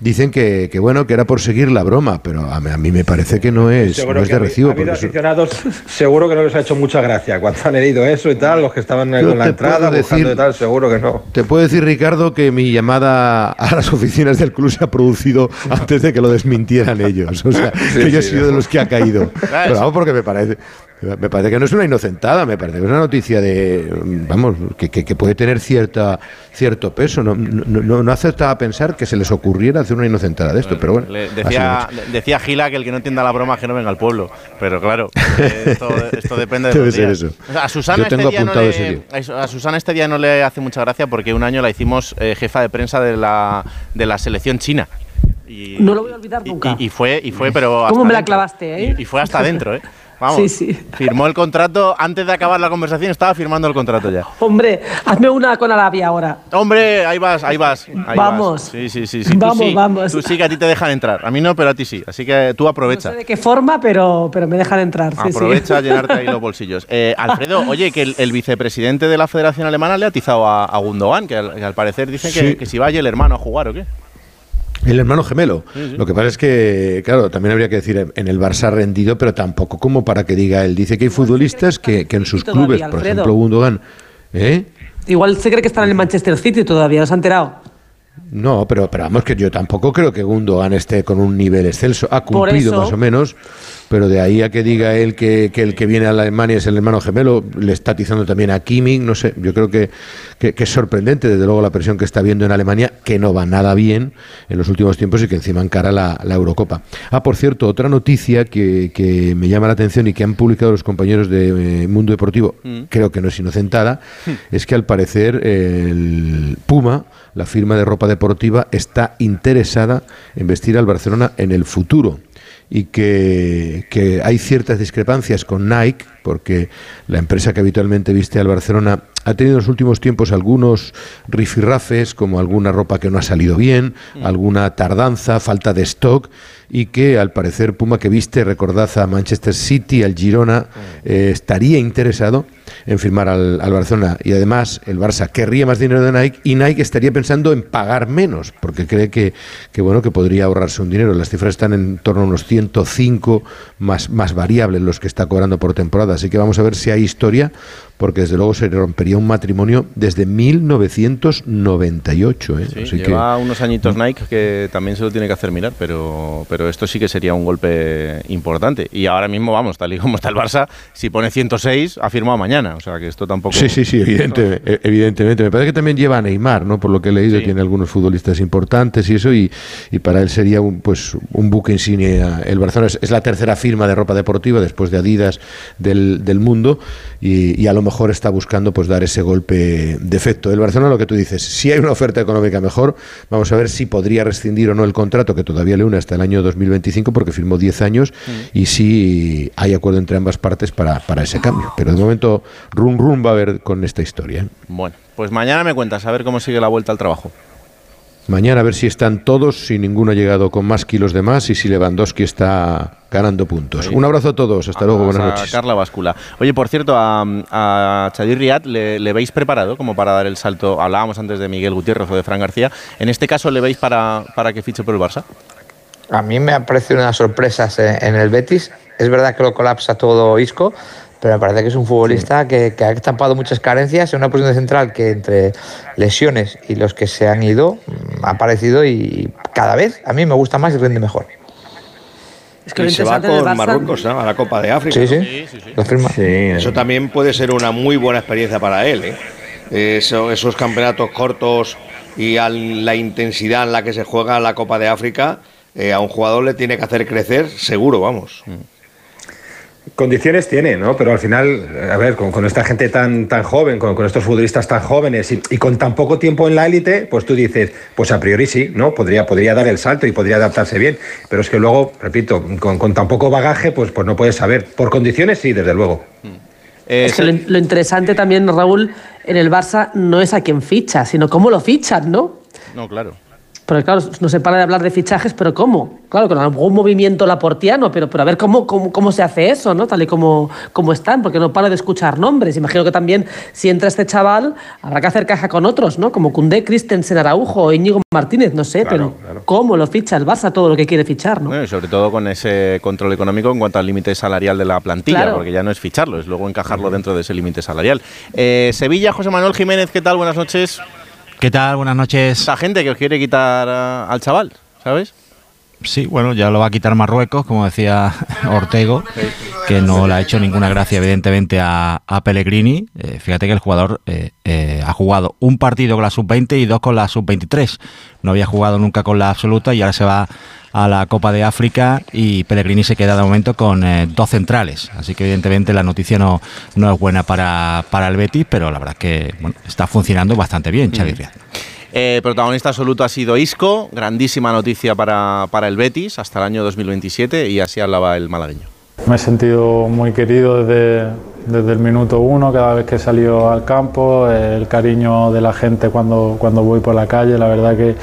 dicen que, que bueno, que era por seguir la broma, pero a mí, a mí me parece que no es, Seguro no es que de recibo. ha eso- aficionados, seguro que no les ha hecho mucha gracia cuando han leído eso y tal, los que estaban Yo con la entrada decir- y tal, seguro que no. Te puedo decir, Ricardo, que mi llamada a las oficinas del club se ha producido antes de que lo desmintieran ellos. O sea, Sí, que yo he sido ¿no? de los que ha caído. Pero vamos, porque me parece, me parece que no es una inocentada, me parece que es una noticia de, vamos, que, que- que puede tener cierta cierto peso. No, no, no, no acertaba a pensar que se les ocurriera hacer una inocentada de esto, pero bueno. Le- decía, decía Gila que el que no entienda la broma que no venga al pueblo. Pero claro, eh, esto, esto depende de Debe los ser días. eso. O sea, a Susana, Yo este día no le- a Susana este día no le hace mucha gracia porque un año la hicimos eh, jefa de prensa de la, de la selección china. Y, No lo voy a olvidar nunca. y, y fue, y fue, pero. ¿Cómo me la dentro. clavaste, eh? Y, y fue hasta adentro, ¿eh? Vamos. Sí, sí. Firmó el contrato antes de acabar la conversación, estaba firmando el contrato ya. Hombre, hazme una con Arabia ahora. Hombre, ahí vas, ahí vas. ahí Vamos. vas. Sí, sí, sí. sí. Tú Vamos, sí, vamos. Tú sí que a ti te dejan entrar. A mí no, pero a ti sí. Así que tú aprovecha. No sé de qué forma, pero, pero me dejan entrar. Sí, sí. Aprovecha a llenarte ahí los bolsillos. *laughs* Eh, Alfredo, oye, que el, el vicepresidente de la Federación Alemana le ha atizado a, a Gundogan, que al, que al parecer dicen que, Sí. que si vaya el hermano a jugar o qué. El hermano gemelo. Sí, sí. Lo que pasa es que, claro, también habría que decir en el Barça ha rendido, pero tampoco como para que diga él. Dice que hay futbolistas que, que en sus clubes, por ejemplo, Gundogan, ¿eh? Igual se cree que están en el Manchester City todavía, ¿no se ha enterado? No, pero, pero vamos, que yo tampoco creo que Gundogan esté con un nivel excelso. Ha cumplido eso- más o menos, pero de ahí a que diga él que, que el que viene a la Alemania es el hermano gemelo, le está atizando también a Kimmich, no sé, yo creo que, que- que es sorprendente, desde luego, la presión que está viendo en Alemania, que no va nada bien en los últimos tiempos y que encima encara la, la Eurocopa. Ah, por cierto, otra noticia que, que me llama la atención y que han publicado los compañeros de eh, Mundo Deportivo, Mm. creo que no es inocentada, es que al parecer el Puma, la firma de ropa deportiva, está interesada en vestir al Barcelona en el futuro y que, que hay ciertas discrepancias con Nike, porque la empresa que habitualmente viste al Barcelona ha tenido en los últimos tiempos algunos rifirrafes, como alguna ropa que no ha salido bien, alguna tardanza, falta de stock, y que al parecer Puma que viste, recordad a Manchester City, al Girona, eh, estaría interesado en firmar al, al Barcelona. Y además el Barça querría más dinero de Nike y Nike estaría pensando en pagar menos, porque cree que, que, bueno, que podría ahorrarse un dinero. Las cifras están en torno a unos 105 más, más variables los que está cobrando por temporada. Así que vamos a ver si hay historia, porque desde luego se rompería un matrimonio desde 1998. ¿eh? Sí, Así que- lleva unos añitos Nike que también se lo tiene que hacer mirar, pero, pero esto sí que sería un golpe importante. Y ahora mismo, vamos, tal y como está el Barça, si pone 106, ha firmado mañana. O sea que esto tampoco. Sí, sí, sí, evidente- e- evidentemente. Me parece que también lleva a Neymar, ¿no? Por lo que he leído, Sí. tiene algunos futbolistas importantes y eso, y, y para él sería un, pues, un buque insignia. El Barcelona es, es la tercera firma de ropa deportiva después de Adidas del, del mundo y, y a lo mejor está buscando pues dar ese golpe de efecto. El Barcelona, lo que tú dices, si hay una oferta económica mejor, vamos a ver si podría rescindir o no el contrato que todavía le une hasta el año 2025 porque firmó 10 años y si hay acuerdo entre ambas partes para, para ese cambio. Pero de momento, rum rum va a haber con esta historia. ¿eh? Bueno, pues mañana me cuentas a ver cómo sigue la vuelta al trabajo. Mañana a ver si están todos, si ninguno ha llegado con más kilos de más y si Lewandowski está ganando puntos. Un abrazo a todos, hasta luego, buenas noches. Carla Báscula. Oye, por cierto, a, a Chadir Riad le, le veis preparado como para dar el salto. Hablábamos antes de Miguel Gutiérrez o de Fran García. En este caso, ¿le veis para, para que fiche por el Barça? A mí me ha parecido unas sorpresas en, en el Betis. Es verdad que lo colapsa todo Isco, pero me parece que es un futbolista que, que ha estampado muchas carencias en una posición de central que entre lesiones y los que se han ido mm, ha aparecido y cada vez a mí me gusta más y rinde mejor. Es que lo y se va con Barça- Marruecos ¿no? a la Copa de África. Sí, ¿no? sí. Lo firma. Eso también puede ser una muy buena experiencia para él. ¿eh? Eso- esos campeonatos cortos y a la intensidad en la que se juega la Copa de África, eh, a un jugador le tiene que hacer crecer, seguro, vamos. Condiciones tiene, ¿no? Pero al final, a ver, con, con esta gente tan, tan joven, con, con estos futbolistas tan jóvenes y, y con tan poco tiempo en la élite, pues tú dices, pues a priori sí, ¿no? Podría, podría dar el salto y podría adaptarse bien. Pero es que luego, repito, con, con tan poco bagaje, pues, pues no puedes saber. Por condiciones sí, desde luego. es que lo, lo interesante también, Raúl, en el Barça no es a quién ficha, sino cómo lo fichan, ¿no? No, claro. Porque claro, no se para de hablar de fichajes, pero ¿cómo? Claro, con algún movimiento laportiano, pero, pero a ver cómo, cómo, cómo se hace eso, ¿no? Tal y como, como están, porque no para de escuchar nombres. Imagino que también, si entra este chaval, habrá que hacer caja con otros, ¿no? Como Cundé, Christensen, Araujo o Íñigo Martínez, no sé, Claro, pero ¿cómo lo ficha el Barça todo lo que quiere fichar, ¿no? Bueno, y sobre todo con ese control económico en cuanto al límite salarial de la plantilla, Claro. porque ya no es ficharlo, es luego encajarlo dentro de ese límite salarial. Eh, Sevilla, José Manuel Jiménez, ¿qué tal? Buenas noches. ¿Qué tal? Buenas noches. Esa gente que os quiere quitar ah, al chaval, ¿sabes? Sí, bueno, ya lo va a quitar Marruecos, como decía *laughs* Ortego, que no le ha hecho ninguna gracia, evidentemente, a, a Pellegrini. Eh, fíjate que el jugador eh, eh, ha jugado un partido con la sub-20 y dos con la sub-23. No había jugado nunca con la absoluta y ahora se va a la Copa de África y Pellegrini se queda de momento con dos centrales. Así que, evidentemente, la noticia no, no es buena para, para el Betis, pero la verdad es que bueno, está funcionando bastante bien, Xavi Riad. Eh, protagonista absoluto ha sido Isco, grandísima noticia para, para el Betis hasta el año 2027 y así hablaba el malagueño. Me he sentido muy querido desde, desde el minuto uno, cada vez que he salido al campo, el cariño de la gente cuando, cuando voy por la calle, la verdad que,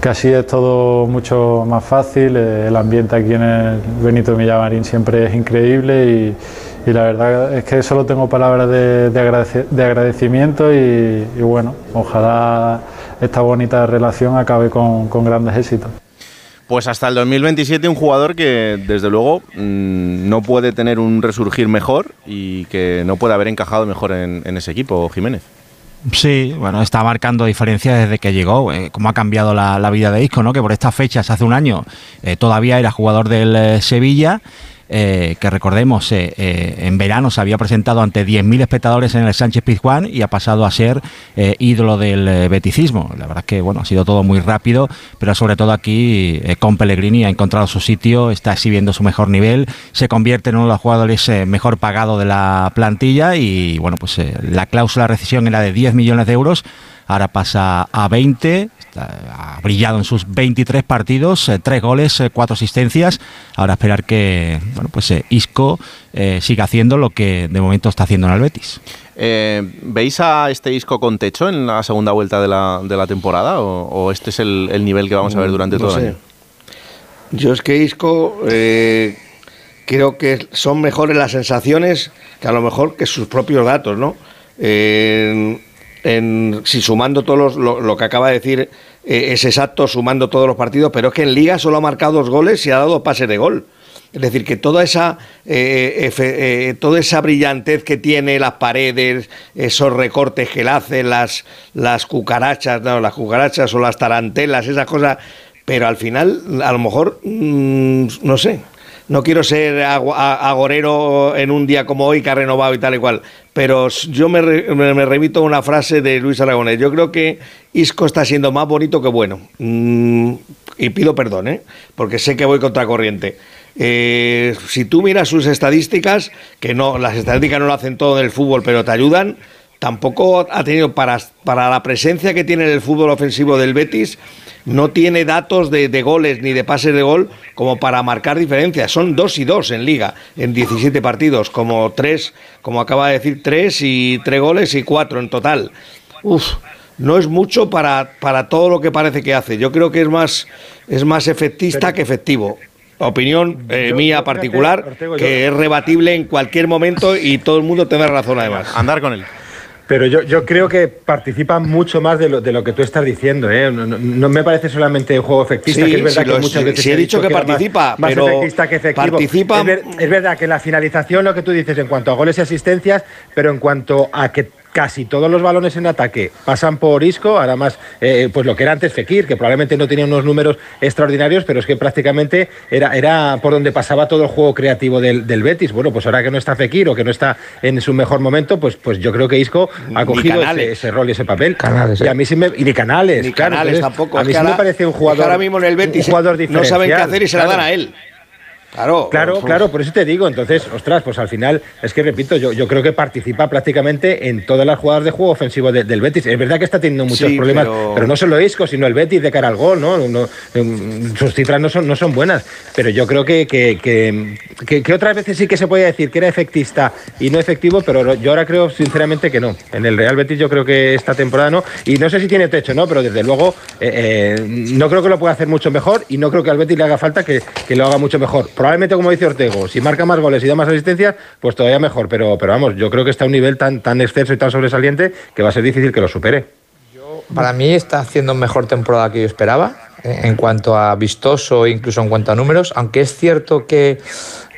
que así es todo mucho más fácil, eh, el ambiente aquí en el Benito Villamarín siempre es increíble y, y la verdad es que solo tengo palabras de, de agradecimiento y bueno, ojalá esta bonita relación acabe con, con grandes éxitos. Pues hasta el 2027 un jugador que desde luego mm, no puede tener un resurgir mejor y que no puede haber encajado mejor en, en ese equipo, Jiménez. Sí, bueno, está marcando diferencias desde que llegó. Eh, cómo ha cambiado la, la vida de Isco, ¿no? Que por estas fechas, hace un año, eh, todavía era jugador del eh, Sevilla. Eh, que recordemos, eh, eh, en verano se había presentado ante 10.000 espectadores en el Sánchez Pizjuán y ha pasado a ser ídolo del beticismo. La verdad es que bueno, ha sido todo muy rápido, pero sobre todo aquí con Pellegrini ha encontrado su sitio, está exhibiendo su mejor nivel, se convierte en uno de los jugadores mejor pagados de la plantilla y bueno, pues la cláusula de rescisión era de 10 millones de euros. Ahora pasa a 20, está- ha brillado en sus 23 partidos, eh, tres goles, eh, cuatro asistencias. Ahora esperar que bueno, pues eh, Isco eh, siga haciendo lo que de momento está haciendo en el Betis. Eh, ¿Veis a este Isco con techo en la segunda vuelta de la, de la temporada o, o este es el, el nivel que vamos a ver durante No todo sé. el año? Yo es que Isco eh, creo que son mejores las sensaciones que a lo mejor que sus propios datos, ¿no? En- si sumando todos los- lo, lo que acaba de decir eh, es exacto, sumando todos los partidos, pero es que en Liga solo ha marcado dos goles y ha dado pases de gol. Es decir, que toda esa, eh, efe- eh, toda esa brillantez que tiene las paredes, esos recortes que él hace, las, las cucarachas, no, las cucarachas o las tarantelas, esas cosas, pero al final, a lo mejor, mm, no sé, no quiero ser agorero en un día como hoy que ha renovado y tal y cual, pero yo me, me- me remito a una frase de Luis Aragonés. Yo creo que Isco está siendo más bonito que bueno. Mm, y pido perdón, ¿eh? porque sé que voy contra corriente. Eh, si tú miras sus estadísticas, que no, las estadísticas no lo hacen todo en el fútbol, pero te ayudan, tampoco ha tenido para, para la presencia que tiene en el fútbol ofensivo del Betis, no tiene datos de, de goles ni de pases de gol como para marcar diferencias. Son dos y dos en liga, en 17 partidos, como tres, como acaba de decir, tres y tres goles y cuatro en total. Uf, no es mucho para, para todo lo que parece que hace. Yo creo que es más, es más efectista que efectivo. Opinión eh, mía particular, que es rebatible en cualquier momento y todo el mundo tiene razón además. Andar con él. Pero yo, yo creo que participa mucho más de lo, de lo que tú estás diciendo. ¿eh? No, no- no me parece solamente un juego efectista, Sí, que es verdad sí, que lo- muchas veces he dicho que más- participa, más, pero efectista que efectivo. participa- Es, ver- es verdad que en la finalización, lo que tú dices en cuanto a goles y asistencias, pero en cuanto a que casi todos los balones en ataque pasan por Isco, ahora más eh, pues lo que era antes Fekir, que probablemente no tenía unos números extraordinarios, pero es que prácticamente era, era por donde pasaba todo el juego creativo del, del Betis. Bueno, pues ahora que no está Fekir o que no está en su mejor momento, pues, pues yo creo que Isco ha cogido ese, rol y ese papel. Canales, y a mí sí me, y ni Canales, Ni claro, Canales entonces, tampoco. A Es mí que sí me parece un es que jugador ahora mismo en el Betis un jugador no saben qué diferencial, hacer y se la dan a él. Claro, Claro, pues, claro, por eso te digo. Entonces, ostras, pues al final, es que repito, yo, yo creo que participa prácticamente en todas las jugadas de juego ofensivo de- del Betis. Es verdad que está teniendo muchos Sí, problemas, pero- pero... no solo Isco, sino el Betis de cara al gol, ¿no? No, em, sus cifras no son, no son buenas. Pero yo creo que, que, que- que- que otras veces sí que se podía decir que era efectista y no efectivo, pero yo ahora creo sinceramente que no. En el Real Betis yo creo que esta temporada no. Y no sé si tiene techo, ¿no? Pero desde luego eh, eh, no creo que lo pueda hacer mucho mejor y no creo que al Betis le haga falta que, que lo haga mucho mejor. Probablemente, como dice Ortego, si marca más goles y da más asistencias, pues todavía mejor. Pero, pero vamos, yo creo que está a un nivel tan, tan exceso y tan sobresaliente que va a ser difícil que lo supere. Para mí está haciendo mejor temporada que yo esperaba eh, en cuanto a vistoso incluso en cuanto a números, aunque es cierto que,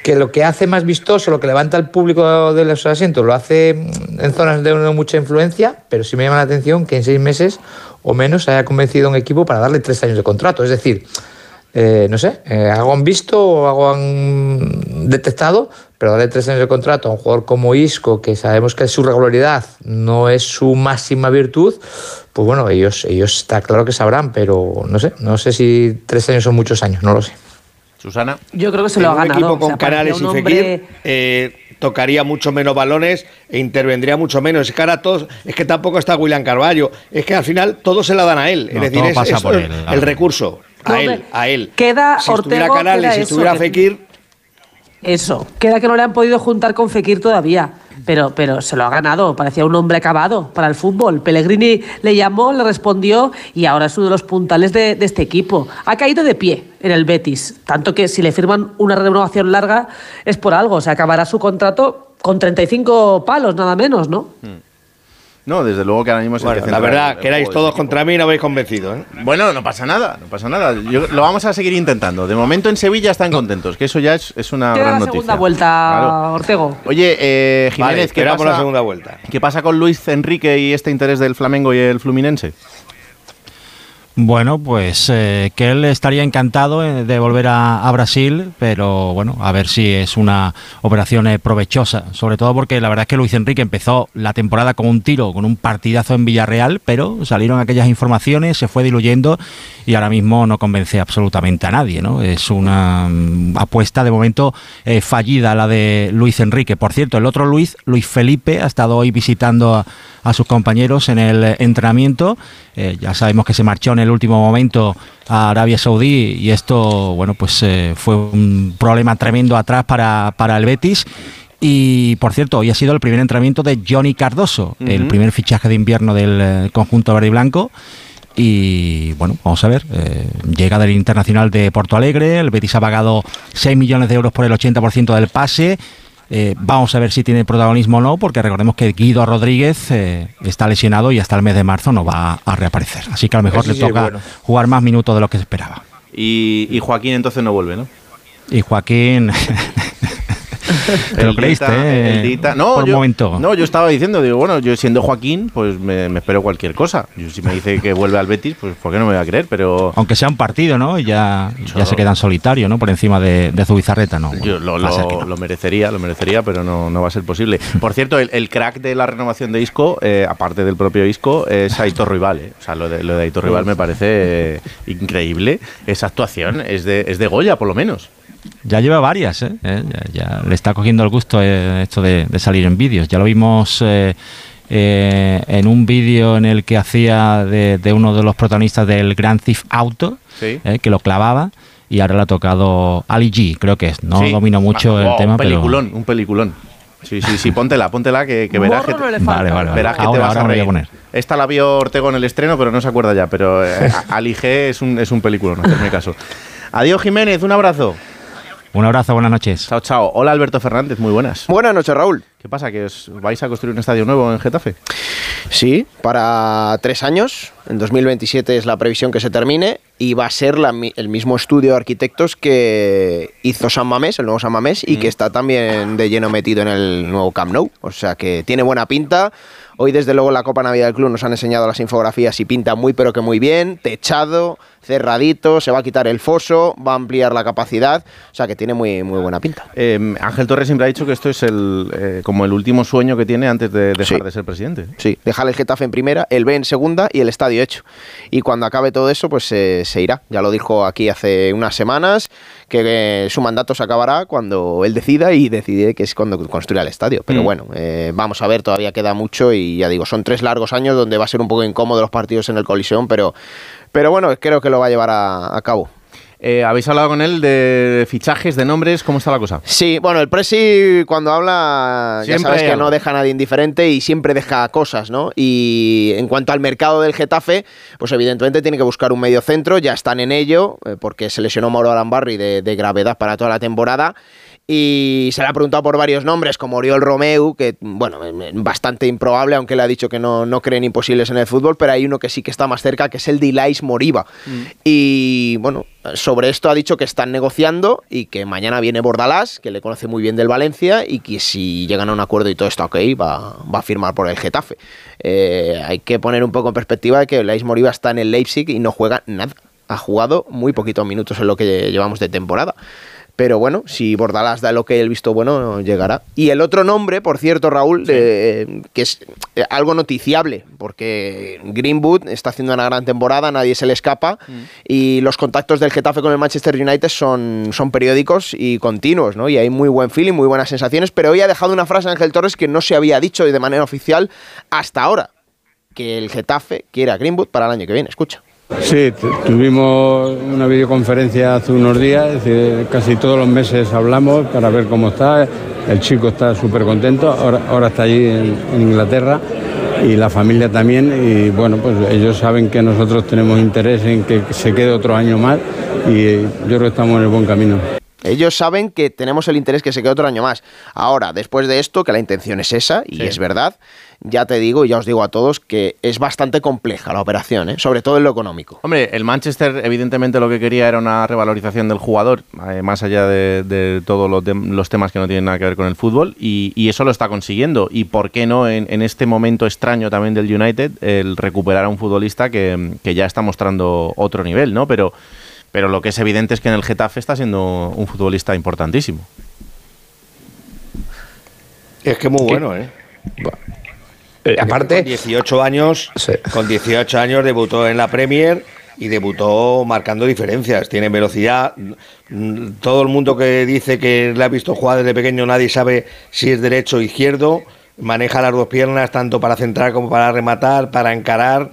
que lo que hace más vistoso, lo que levanta al público de los asientos, lo hace mm, en zonas de mucha influencia, pero sí me llama la atención que en seis meses o menos haya convencido a un equipo para darle tres años de contrato. Es decir, eh, no sé, eh, algo han visto o algo han detectado, pero darle tres años de contrato a un jugador como Isco, que sabemos que su regularidad no es su máxima virtud, pues bueno, ellos, ellos está claro que sabrán, pero no sé, no sé si tres años son muchos años, no lo sé. Susana. Yo creo que se lo ha un ganado. equipo o con Canales y Fekir hombre- eh, tocaría mucho menos balones e intervendría mucho menos. Es que ahora todos, es que tampoco está William Carballo. Es que al final todo se la dan a él. No, es decir, todo es, pasa es por el, él, el claro. recurso. A él, a él. Queda si estuviera Ortego, Canales, queda si eso, estuviera Fekir, Eso, queda que no le han podido juntar con Fekir todavía, pero, pero se lo ha ganado, parecía un hombre acabado para el fútbol. Pellegrini le llamó, le respondió y ahora es uno de los puntales de, de este equipo. Ha caído de pie en el Betis, tanto que si le firman una renovación larga es por algo, se acabará su contrato con 35 palos, nada menos, ¿no? No, desde luego que ahora mismo es el bueno, que la verdad, el- el que erais todos contra mí y no habéis convencido. ¿eh? Bueno, no pasa nada, no pasa nada. Yo- lo vamos a seguir intentando. De momento en Sevilla están contentos, que eso ya es, es una Queda gran la noticia. segunda vuelta, Claro. Ortego. Oye, eh, Jiménez, Vale, ¿qué, esperamos pasa, la segunda vuelta. ¿qué pasa con Luis Enrique y este interés del Flamengo y el Fluminense? Bueno, pues eh, que él estaría encantado eh, de volver a, Brasil, pero bueno, a ver si es una operación eh, provechosa, sobre todo porque la verdad es que Luis Enrique empezó la temporada con un tiro, con un partidazo en Villarreal, pero salieron aquellas informaciones, se fue diluyendo y ahora mismo no convence absolutamente a nadie, ¿no? Es una mm, apuesta de momento fallida la de Luis Enrique. Por cierto, el otro Luis, Luis Felipe, ha estado hoy visitando a, a sus compañeros en el entrenamiento. Eh, ya sabemos que se marchó en el último momento a Arabia Saudí y esto, bueno, pues eh, fue un problema tremendo atrás para, para el Betis. Y por cierto, hoy ha sido el primer entrenamiento de Johnny Cardoso, el primer fichaje de invierno del eh, conjunto verde y blanco. Y bueno, vamos a ver, eh, llega del Internacional de Porto Alegre, el Betis ha pagado 6 millones de euros por el 80% del pase. Eh, vamos a ver si tiene protagonismo o no, porque recordemos que Guido Rodríguez eh, está lesionado y hasta el mes de marzo no va a reaparecer. Así que a lo mejor Eso le sí, toca bueno. jugar más minutos de lo que se esperaba. Y, y Joaquín entonces no vuelve, ¿no? Y Joaquín. *laughs* ¿Te lo creíste? Eh? el Dita- No, Por un yo, momento. no, yo estaba diciendo, digo, bueno, yo siendo Joaquín, pues me, me espero cualquier cosa. Yo, si me dice que vuelve al Betis, pues ¿por qué no me voy a creer? Pero Aunque sea un partido, ¿no? Y ya, ya se quedan solitarios, ¿no? Por encima de, de Zubizarreta, ¿no? yo lo, lo- no. lo merecería, lo merecería, pero no, no va a ser posible. Por cierto, el, el crack de la renovación de Isco, eh, aparte del propio Isco, es Aitor Rival. eh. O sea, lo de, lo de Aitor Rival me parece eh, increíble. Esa actuación es de, es de Goya, por lo menos. Ya lleva varias, ¿eh? Eh, Ya, ya le está cogiendo el gusto eh, esto de, de salir en vídeos. Ya lo vimos eh, eh, en un vídeo en el que hacía de, de uno de los protagonistas del Grand Theft Auto, Sí. eh, que lo clavaba, y ahora le ha tocado Ali G, creo que es. No Sí. domino mucho Ah, el oh, tema, Un pero peliculón, un peliculón. Sí, sí, sí, póntela, póntela que, que verás que, falta. Vale, vale, vale. verás que te Ahora- a me voy a poner. Esta la vio Ortego en el estreno, pero no se acuerda ya. Pero eh, *laughs* Ali G es un, es un película, no hacerme caso. Adiós, Jiménez, un abrazo. Un abrazo, buenas noches. Chao, chao. Hola, Alberto Fernández, muy buenas. Buenas noches, Raúl. ¿Qué pasa? ¿Que os vais a construir un estadio nuevo en Getafe? Sí, para tres años. En 2027 es la previsión que se termine y va a ser la el mismo estudio de arquitectos que hizo San Mamés, el nuevo San Mamés, y que está también de lleno metido en el nuevo Camp Nou. O sea que tiene buena pinta. Hoy, desde luego, la Copa Navidad del Club nos han enseñado las infografías y pinta muy, pero que muy bien. Techado, cerradito, se va a quitar el foso, va a ampliar la capacidad. O sea que tiene muy, muy buena pinta. Eh, Ángel Torres siempre ha dicho que esto es el, eh, como el último sueño que tiene antes de dejar de ser presidente. Sí, dejar el Getafe en primera, el B en segunda y el estadio hecho. Y cuando acabe todo eso, pues eh, se irá. Ya lo dijo aquí hace unas semanas, que eh, su mandato se acabará cuando él decida y decide que es cuando construya el estadio. Pero Mm. bueno, vamos a ver, todavía queda mucho y ya digo, son tres largos años donde va a ser un poco incómodo los partidos en el Coliseum, pero, pero bueno, creo que lo va a llevar a, a cabo. Eh, ¿Habéis hablado con él de fichajes, de nombres? ¿Cómo está la cosa? Sí, bueno, el Presi cuando habla ya Siempre sabes hay que no deja a nadie indiferente y siempre deja cosas, ¿no? Y en cuanto al mercado del Getafe, pues evidentemente tiene que buscar un medio centro, ya están en ello, eh, porque se lesionó Mauro Arambarri de, de gravedad para toda la temporada. Y se le ha preguntado por varios nombres, como Oriol Romeu, que, bueno, eh, bastante improbable, aunque le ha dicho que no, no creen imposibles en el fútbol, pero hay uno que sí que está más cerca, que es el de Ilais Moriba. Y bueno, sobre esto ha dicho que están negociando y que mañana viene Bordalás, que le conoce muy bien del Valencia, y que si llegan a un acuerdo y todo está ok, va, va a firmar por el Getafe. Eh, hay que poner un poco en perspectiva de que Ilais Moriba está en el Leipzig y no juega nada. Ha jugado muy poquitos minutos en lo que llevamos de temporada. Pero bueno, si Bordalás da lo que el visto bueno, llegará. Y el otro nombre, por cierto, Raúl, eh, que es eh, algo noticiable, porque Greenwood está haciendo una gran temporada, nadie se le escapa, y los contactos del Getafe con el Manchester United son, son periódicos y continuos, ¿no? Y hay muy buen feeling, muy buenas sensaciones, pero hoy ha dejado una frase Ángel Torres que no se había dicho de manera oficial hasta ahora, que el Getafe quiere a Greenwood para el año que viene. Escucha. Sí, tu- tuvimos una videoconferencia hace unos días, es decir, casi todos los meses hablamos para ver cómo está. El chico está súper contento, ahora, está allí en, en Inglaterra y la familia también. Y bueno, pues ellos saben que nosotros tenemos interés en que se quede otro año más y yo creo que estamos en el buen camino. Ellos saben que tenemos el interés que se quede otro año más. Ahora, después de esto, que la intención es esa, y Sí. es verdad, ya te digo y ya os digo a todos que es bastante compleja la operación, ¿eh? sobre todo en lo económico. Hombre, el Manchester evidentemente lo que quería era una revalorización del jugador, eh, más allá de, de todos los, los temas que no tienen nada que ver con el fútbol, y, y eso lo está consiguiendo. Y por qué no, en, en este momento extraño también del United, el recuperar a un futbolista que, que ya está mostrando otro nivel, ¿no? Pero, pero lo que es evidente es que en el Getafe está siendo un futbolista importantísimo. Es que muy bueno, ¿eh? aparte. Con 18 años, con 18 años debutó en la Premier y debutó marcando diferencias. Tiene velocidad. Todo el mundo que dice que le ha visto jugar desde pequeño, nadie sabe si es derecho o izquierdo. Maneja las dos piernas tanto para centrar como para rematar, para encarar.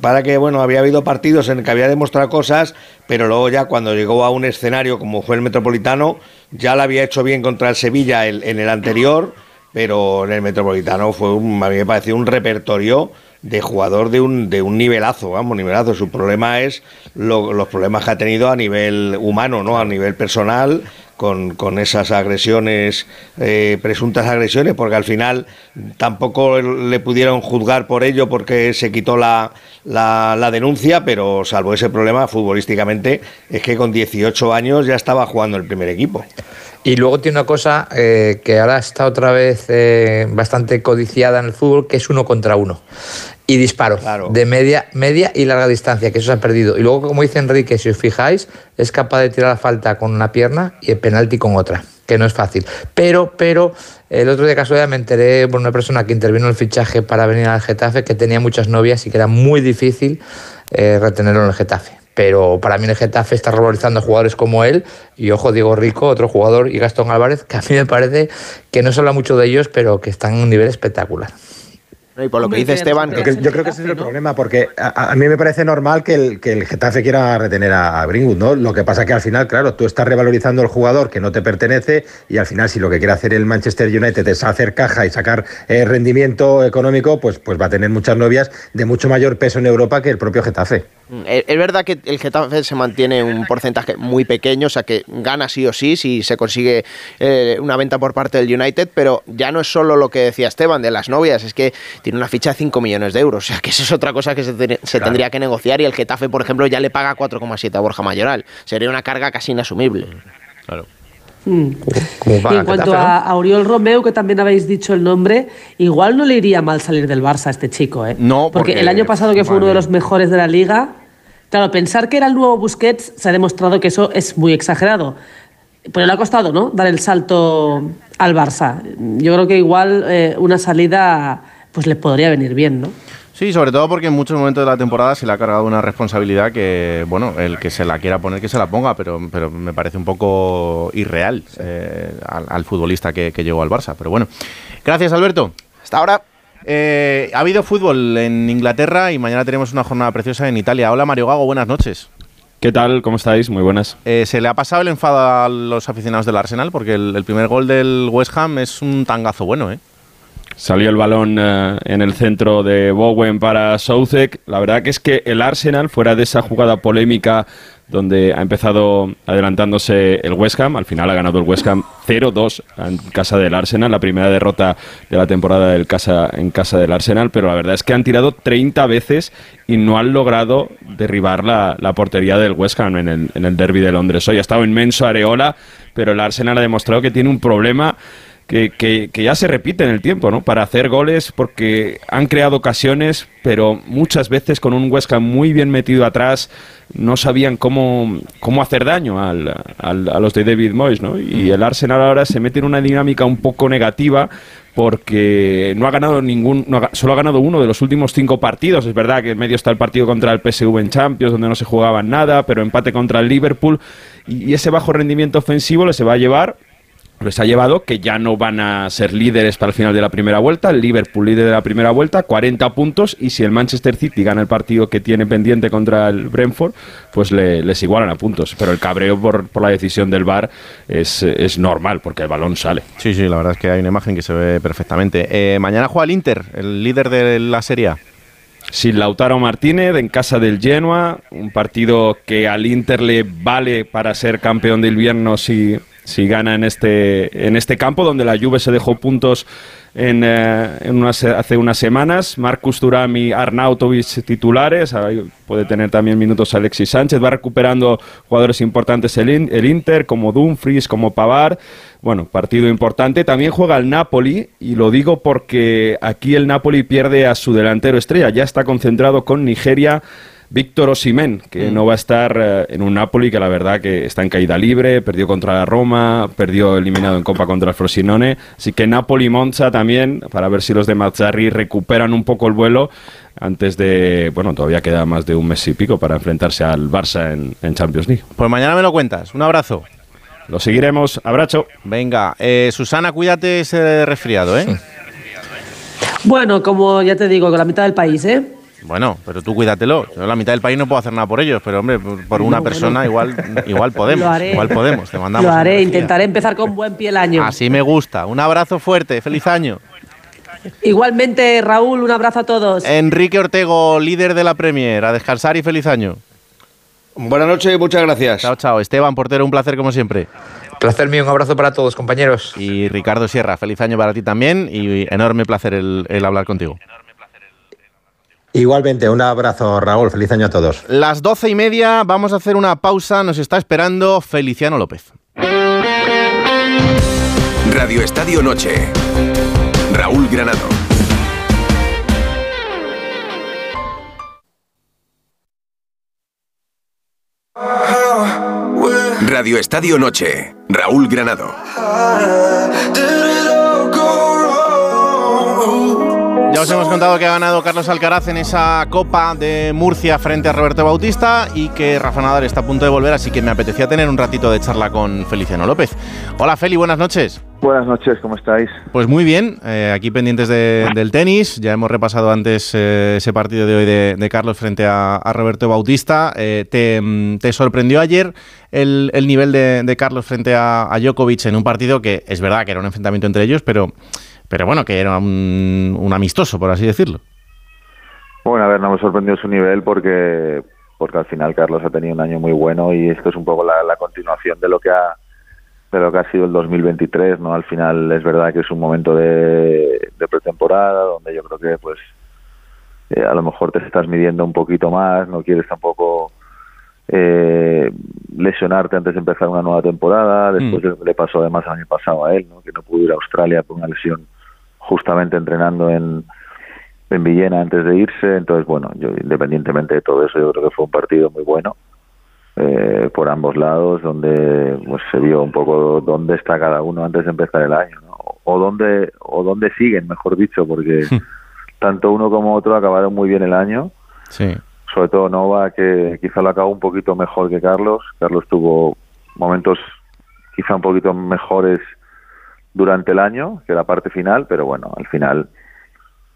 Para que, bueno, había habido partidos en que había demostrado cosas, pero luego ya cuando llegó a un escenario como fue el Metropolitano, ya lo había hecho bien contra el Sevilla en el anterior, pero en el Metropolitano fue un, a mí me pareció un repertorio de jugador de un, de un nivelazo, vamos, nivelazo. Su problema es lo- los problemas que ha tenido a nivel humano, ¿no? A nivel personal, con, con esas agresiones, eh, presuntas agresiones, porque al final tampoco le pudieron juzgar por ello porque se quitó la, la, denuncia, pero salvo ese problema futbolísticamente, es que con 18 años ya estaba jugando el primer equipo. Y luego tiene una cosa eh, que ahora está otra vez eh, bastante codiciada en el fútbol, que es uno contra uno. Y disparo de media, media y larga distancia, que eso se ha perdido. Y luego, como dice Enrique, si os fijáis, es capaz de tirar la falta con una pierna y el penalti con otra, que no es fácil. Pero, pero, el otro día de casualidad me enteré por una persona que intervino en el fichaje para venir al Getafe, que tenía muchas novias y que era muy difícil eh, retenerlo en el Getafe. Pero para mí el Getafe está revalorizando a jugadores como él y ojo Diego Rico, otro jugador, y Gastón Álvarez, que a mí me parece que no se habla mucho de ellos, pero que están en un nivel espectacular. No, y por lo que dice Esteban, Yo, creo- yo creo que ese es el problema, porque a, a mí me parece normal que el, que el Getafe quiera retener a, a Greenwood, ¿no? Lo que pasa que al final, claro, tú estás revalorizando el jugador que no te pertenece y al final si lo que quiere hacer el Manchester United es hacer caja y sacar eh, rendimiento económico, pues, pues va a tener muchas novias de mucho mayor peso en Europa que el propio Getafe. Mm, Es es verdad que el Getafe se mantiene un porcentaje muy pequeño, o sea que gana sí o sí si se consigue eh, una venta por parte del United, pero ya no es solo lo que decía Esteban de las novias, es que tiene una ficha de 5 millones de euros, o sea que eso es otra cosa que se, te- se tendría que negociar y el Getafe, por ejemplo, ya le paga 4,7 a Borja Mayoral. Sería una carga casi inasumible. Claro. Mm. Como Y en cuanto a, a Oriol Romeu, que también habéis dicho el nombre, igual no le iría mal salir del Barça a este chico, ¿eh? No, porque, porque- el año pasado que fue uno de los mejores de la liga, claro, pensar que era el nuevo Busquets se ha demostrado que eso es muy exagerado. Pero le ha costado, ¿no? Dar el salto al Barça. Yo creo que igual eh, una salida pues le podría venir bien, ¿no? Sí, sobre todo porque en muchos momentos de la temporada se le ha cargado una responsabilidad que, bueno, el que se la quiera poner, que se la ponga, pero, pero me parece un poco irreal eh, al, al futbolista que, que llegó al Barça. Pero bueno, gracias Alberto. Hasta ahora. Eh, ha habido fútbol en Inglaterra y mañana tenemos una jornada preciosa en Italia. Hola Mario Gago, buenas noches. ¿Qué tal? ¿Cómo estáis? Muy buenas. Eh, ¿Se le ha pasado el enfado a los aficionados del Arsenal? Porque el, el primer gol del West Ham es un tangazo bueno, ¿eh? Salió el balón eh, en el centro de Bowen para Soucek. La verdad que es que el Arsenal, fuera de esa jugada polémica donde ha empezado adelantándose el West Ham, al final ha ganado el West Ham 0-2 en casa del Arsenal, la primera derrota de la temporada en casa del Arsenal, pero la verdad es que han tirado 30 veces y no han logrado derribar la, la portería del West Ham en el, en el derby de Londres. Hoy ha estado inmenso Areola, pero el Arsenal ha demostrado que tiene un problema que, que- que ya se repite en el tiempo, ¿no? Para hacer goles, porque han creado ocasiones, pero muchas veces con un Ham muy bien metido atrás, no sabían cómo, cómo hacer daño al- al- a los de David Moyes, ¿no? Y el Arsenal ahora se mete en una dinámica un poco negativa porque no ha ganado ningún, no ha solo ha ganado uno de los últimos cinco partidos. Es verdad que en medio está el partido contra el PSV en Champions, donde no se jugaba nada, pero empate contra el Liverpool. Y, y ese bajo rendimiento ofensivo le se va a llevar les ha llevado que ya no van a ser líderes para el final de la primera vuelta. El Liverpool líder de la primera vuelta, 40 puntos. Y si el Manchester City gana el partido que tiene pendiente contra el Brentford, pues le- les igualan a puntos. Pero el cabreo por, por la decisión del VAR es, es normal, porque el balón sale. Sí, sí, la verdad es que hay una imagen que se ve perfectamente. Eh, mañana juega el Inter, el líder de la Serie A. Sin Lautaro Martínez en casa del Genoa, un partido que al Inter le vale para ser campeón de invierno si, si gana en este, en este campo, donde la Juve se dejó puntos en, eh, hace unas semanas. Marcus Thuram y Arnautovic titulares, ahí puede tener también minutos Alexis Sánchez, va recuperando jugadores importantes el, el Inter, como Dumfries, como Pavar. Bueno, partido importante. También juega el Napoli, y lo digo porque aquí el Napoli pierde a su delantero estrella. Ya está concentrado con Nigeria. Víctor Osimén, que no va a estar eh, en un Napoli que la verdad que está en caída libre, perdió contra la Roma, perdió eliminado en Copa contra el Frosinone, así que Napoli-Monza también, para ver si los de Mazzarri recuperan un poco el vuelo antes de, bueno, todavía queda más de un mes y pico para enfrentarse al Barça en, en Champions League. Pues mañana me lo cuentas. Un abrazo. Lo seguiremos. Abrazo. Venga, eh, Susana, cuídate ese resfriado, ¿eh? Bueno, como ya te digo, con la mitad del país, ¿eh? Bueno, pero tú cuídatelo. Yo la mitad del país no puedo hacer nada por ellos, pero hombre, por, por una No, persona bueno. igual, *laughs* igual podemos. Lo haré. Igual podemos. Te mandamos. Lo haré, energía. intentaré empezar con buen pie el año. Así me gusta. Un abrazo fuerte. Feliz año. Igualmente, Raúl, un abrazo a todos. Enrique Ortego, líder de la Premier. A descansar y feliz año. Buenas noches y muchas gracias. Chao, chao. Esteban Portero, un placer como siempre. Placer mío, un abrazo para todos, compañeros. Y Ricardo Sierra, feliz año para ti también y enorme placer el, el hablar contigo. Igualmente, un abrazo, Raúl. Feliz año a todos. Las doce y media, vamos a hacer una pausa. Nos está esperando Feliciano López. Radio Estadio Noche. Raúl Granado. Radio Estadio Noche. Raúl Granado. Ya os hemos contado que ha ganado Carlos Alcaraz en esa Copa de Murcia frente a Roberto Bautista y que Rafa Nadal está a punto de volver, así que me apetecía tener un ratito de charla con Feliciano López. Hola Feli, buenas noches. Buenas noches, ¿cómo estáis? Pues muy bien, eh, aquí pendientes de- del tenis. Ya hemos repasado antes eh, ese partido de hoy de, de Carlos frente a, a Roberto Bautista. Eh, te, mm, te sorprendió ayer el, el nivel de, de Carlos frente a, a Djokovic en un partido que es verdad que era un enfrentamiento entre ellos, pero, pero bueno, que era un, un amistoso, por así decirlo. Bueno, a ver, no me sorprendió su nivel porque porque al final Carlos ha tenido un año muy bueno y esto es un poco la, la continuación de lo que ha de lo que ha sido el 2023, ¿no? Al final es verdad que es un momento de, de pretemporada donde yo creo que pues eh, a lo mejor te estás midiendo un poquito más, no quieres tampoco eh, lesionarte antes de empezar una nueva temporada. Después le- le pasó además el año pasado a él, ¿no? que no pudo ir a Australia por una lesión justamente entrenando en, en Villena antes de irse. Entonces, bueno, yo independientemente de todo eso, yo creo que fue un partido muy bueno eh, por ambos lados, donde pues, se vio un poco dónde está cada uno antes de empezar el año, ¿no? o dónde o dónde siguen, mejor dicho, porque tanto uno como otro acabaron muy bien el año. Sí. Sobre todo Nova, que quizá lo acabó un poquito mejor que Carlos. Carlos tuvo momentos quizá un poquito mejores durante el año que la parte final, pero bueno, al final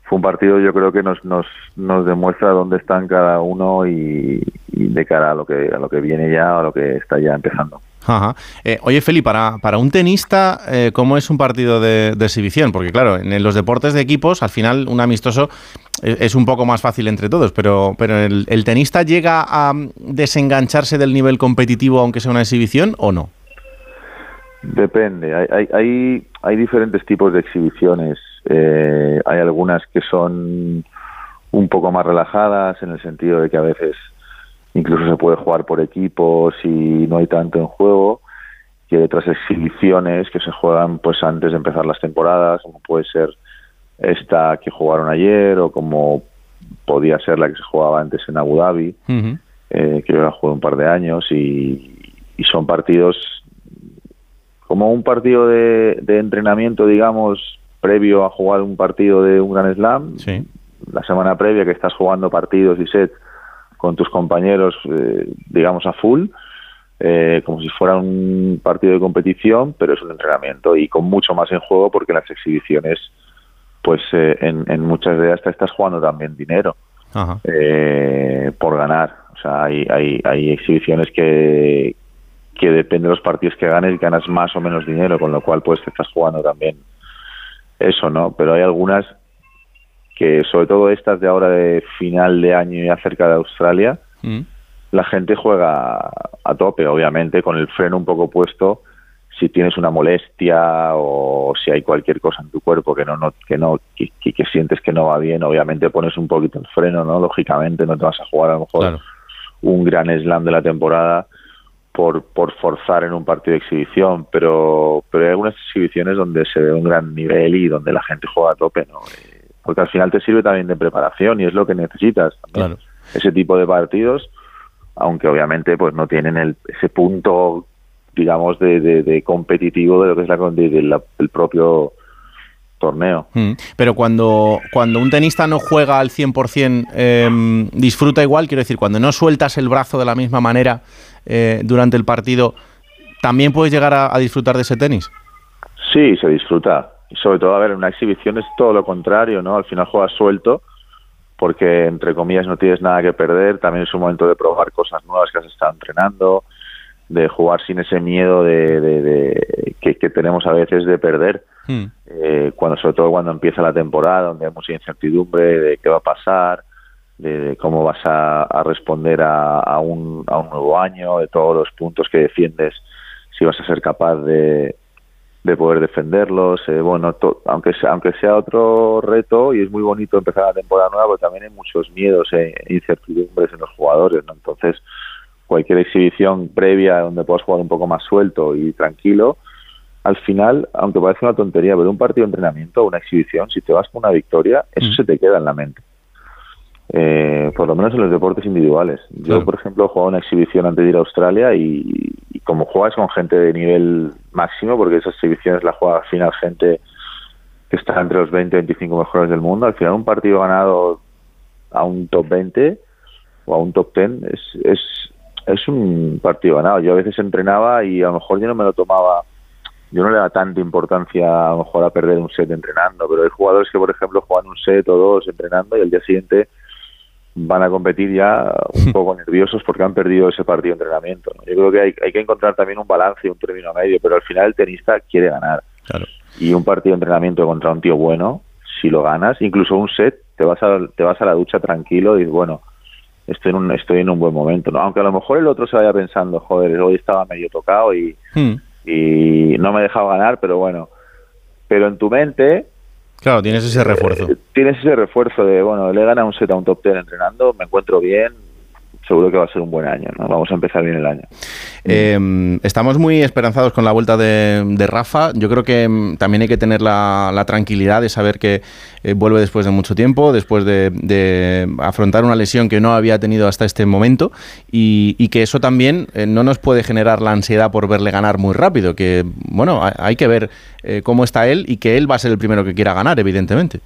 fue un partido yo creo que nos nos, nos demuestra dónde están cada uno y, y de cara a lo que a lo que viene ya o a lo que está ya empezando. Ajá. Eh, oye, Feli, para, para un tenista, eh, ¿cómo es un partido de, de exhibición? Porque claro, en los deportes de equipos, al final un amistoso es, es un poco más fácil entre todos, pero, pero el, ¿el tenista llega a desengancharse del nivel competitivo aunque sea una exhibición o no? Depende, hay, hay, hay, hay diferentes tipos de exhibiciones. Eh, hay algunas que son un poco más relajadas en el sentido de que a veces incluso se puede jugar por equipos y no hay tanto en juego. Y hay otras exhibiciones que se juegan pues antes de empezar las temporadas, como puede ser esta que jugaron ayer o como podía ser la que se jugaba antes en Abu Dhabi, eh, que yo la jugué un par de años y, y son partidos como un partido de, de entrenamiento, digamos, previo a jugar un partido de un Gran Slam. La semana previa que estás jugando partidos y sets con tus compañeros, eh, digamos, a full, eh, como si fuera un partido de competición, pero es un entrenamiento y con mucho más en juego porque en las exhibiciones, pues eh, en, en muchas de ellas te estás jugando también dinero Ajá. eh, por ganar. O sea, hay, hay, hay exhibiciones que, que depende de los partidos que ganes, ganas más o menos dinero, con lo cual pues te estás jugando también eso, ¿no? Pero hay algunas que, sobre todo estas de ahora de final de año y acerca de Australia, la gente juega a tope, obviamente, con el freno un poco puesto. Si tienes una molestia o si hay cualquier cosa en tu cuerpo que no, no que no que, que- que sientes que no va bien, obviamente pones un poquito el freno, ¿no? Lógicamente no te vas a jugar a lo mejor un gran slam de la temporada por, por forzar en un partido de exhibición, pero, pero hay algunas exhibiciones donde se ve un gran nivel y donde la gente juega a tope, ¿no? Eh, Porque al final te sirve también de preparación y es lo que necesitas. también. Ese tipo de partidos, aunque obviamente pues no tienen el, ese punto, digamos, de, de- de competitivo de lo que es la, de- la- el propio torneo. Mm. Pero cuando, cuando un tenista no juega al 100%, eh, disfruta igual, quiero decir, cuando no sueltas el brazo de la misma manera eh, durante el partido, ¿también puedes llegar a, a disfrutar de ese tenis? Sí, se disfruta. Y sobre todo, a ver, en una exhibición es todo lo contrario, ¿no? Al final juegas suelto porque, entre comillas, no tienes nada que perder. También es un momento de probar cosas nuevas que has estado entrenando, de jugar sin ese miedo de, de- de- que, que tenemos a veces de perder. Eh, cuando sobre todo cuando empieza la temporada, donde hay mucha incertidumbre de qué va a pasar, de, de cómo vas a, a responder a, a un, a un nuevo año, de todos los puntos que defiendes, si vas a ser capaz de, de poder defenderlos. eh, bueno, to- aunque sea, aunque sea otro reto y es muy bonito empezar la temporada nueva, pero también hay muchos miedos e incertidumbres en los jugadores, ¿no? Entonces, cualquier exhibición previa donde puedas jugar un poco más suelto y tranquilo, al final, aunque parece una tontería, pero un partido de entrenamiento o una exhibición, si te vas con una victoria, eso se te queda en la mente. Eh, por lo menos en los deportes individuales. Yo, por ejemplo, he jugado una exhibición antes de ir a Australia y, y como juegas con gente de nivel máximo, porque esas exhibiciones las juega al final gente que está entre los 20 y 25 mejores del mundo, al final un partido ganado a un top 20 o a un top 10 es, es, es un partido ganado. Yo a veces entrenaba y a lo mejor yo no me lo tomaba yo no le da tanta importancia a lo mejor a perder un set entrenando, pero hay jugadores que, por ejemplo, juegan un set o dos entrenando y al día siguiente van a competir ya un *laughs* poco nerviosos porque han perdido ese partido de entrenamiento. ¿no? Yo creo que hay, hay que encontrar también un balance y un término medio, pero al final el tenista quiere ganar. Y un partido de entrenamiento contra un tío bueno, si lo ganas, incluso un set, te vas a, te vas a la ducha tranquilo y bueno, estoy en un, estoy en un buen momento. ¿no? Aunque a lo mejor el otro se vaya pensando, joder, hoy estaba medio tocado y, Hmm. y no me he dejado ganar, pero bueno. Pero en tu mente Claro, tienes ese refuerzo. tienes ese refuerzo de, bueno, le he ganado un set a un top ten entrenando, me encuentro bien, seguro que va a ser un buen año, ¿no? Vamos a empezar bien el año. Eh, estamos muy esperanzados con la vuelta de, de Rafa. Yo creo que mm, también hay que tener la, tranquilidad de saber que eh, vuelve después de mucho tiempo, después de, afrontar una lesión que no había tenido hasta este momento y, que eso también eh, no nos puede generar la ansiedad por verle ganar muy rápido. Que, bueno, hay, hay que ver eh, cómo está él y que él va a ser el primero que quiera ganar, evidentemente.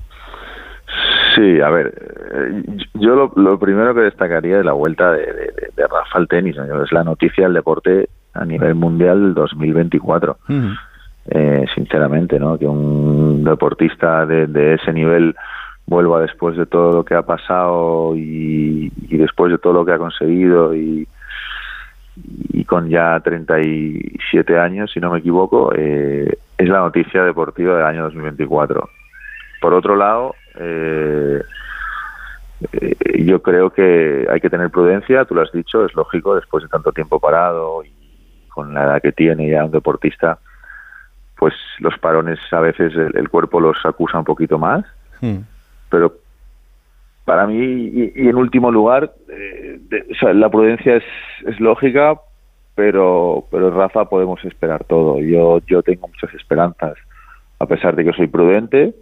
Sí, a ver, eh, yo lo, lo primero que destacaría de la vuelta de, de- Rafa al tenis, ¿no? es la noticia del deporte a nivel mundial del 2024. eh, sinceramente, ¿no? Que un deportista de, de ese nivel vuelva después de todo lo que ha pasado y, y después de todo lo que ha conseguido y, y con ya 37 años, si no me equivoco, eh, es la noticia deportiva del año 2024. Por otro lado, eh, eh, yo creo que hay que tener prudencia, tú lo has dicho, es lógico, después de tanto tiempo parado y con la edad que tiene ya un deportista, pues los parones a veces el, el cuerpo los acusa un poquito más, pero para mí, y, y en último lugar, eh, de- o sea, la prudencia es, es lógica, pero, pero Rafa podemos esperar todo. Yo, yo tengo muchas esperanzas, a pesar de que soy prudente,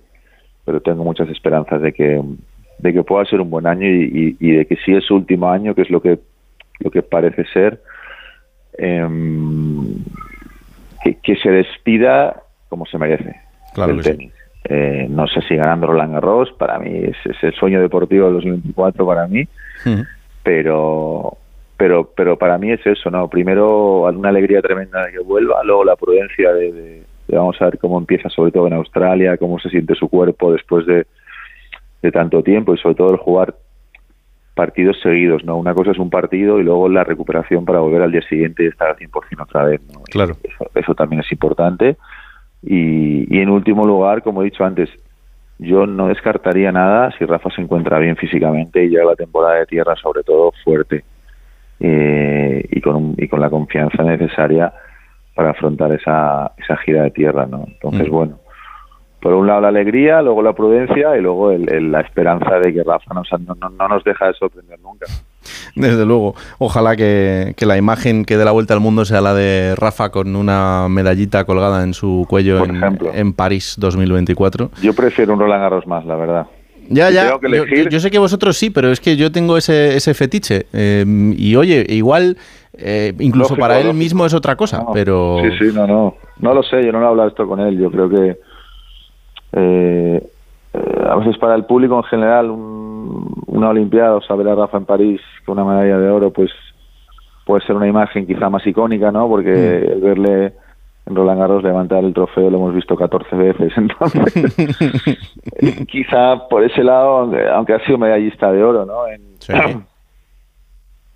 pero tengo muchas esperanzas de que, de que pueda ser un buen año y, y- y de que si es su último año, que es lo que, lo que parece ser, em, que, que se despida como se merece Claro del sí. tenis. Eh, no sé si ganando Roland Garros, para mí es, es el sueño deportivo del 2024 para mí, pero pero pero para mí es eso, ¿no? Primero una alegría tremenda de que vuelva, luego la prudencia de, de- de vamos a ver cómo empieza, sobre todo en Australia, cómo se siente su cuerpo después de, de tanto tiempo y sobre todo el jugar partidos seguidos, ¿no? Una cosa es un partido y luego la recuperación para volver al día siguiente y estar al 100% otra vez, ¿no? Claro. Eso, eso también es importante. Y, y en último lugar, como he dicho antes, yo no descartaría nada si Rafa se encuentra bien físicamente y llega la temporada de tierra sobre todo fuerte eh, y, con un- y con la confianza necesaria para afrontar esa, esa gira de tierra. ¿no? Entonces, Mm. bueno, por un lado la alegría, luego la prudencia y luego el- el- la esperanza de que Rafa nos- no, no- no nos deja de sorprender nunca. Desde luego. Ojalá que, que la imagen que dé la vuelta al mundo sea la de Rafa con una medallita colgada en su cuello Por en, ejemplo. en París 2024. Yo prefiero un Roland Garros más, la verdad. Ya, Si ya. yo sé que vosotros sí, pero es que yo tengo ese, ese fetiche. Eh, y oye, igual, eh, incluso Lógico, para él lógico. mismo es otra cosa, pero. Sí, sí, no, no. No lo sé, yo no he hablado esto con él. Yo creo que eh, eh, a veces para el público en general un- una Olimpiada, o sea, ver a Rafa en París con una medalla de oro, pues puede ser una imagen quizá más icónica, ¿no? Porque el verle en Roland Garros levantar el trofeo lo hemos visto 14 veces. *laughs* Entonces, *laughs* quizá por ese lado, aunque, aunque ha sido medallista de oro, ¿no? En,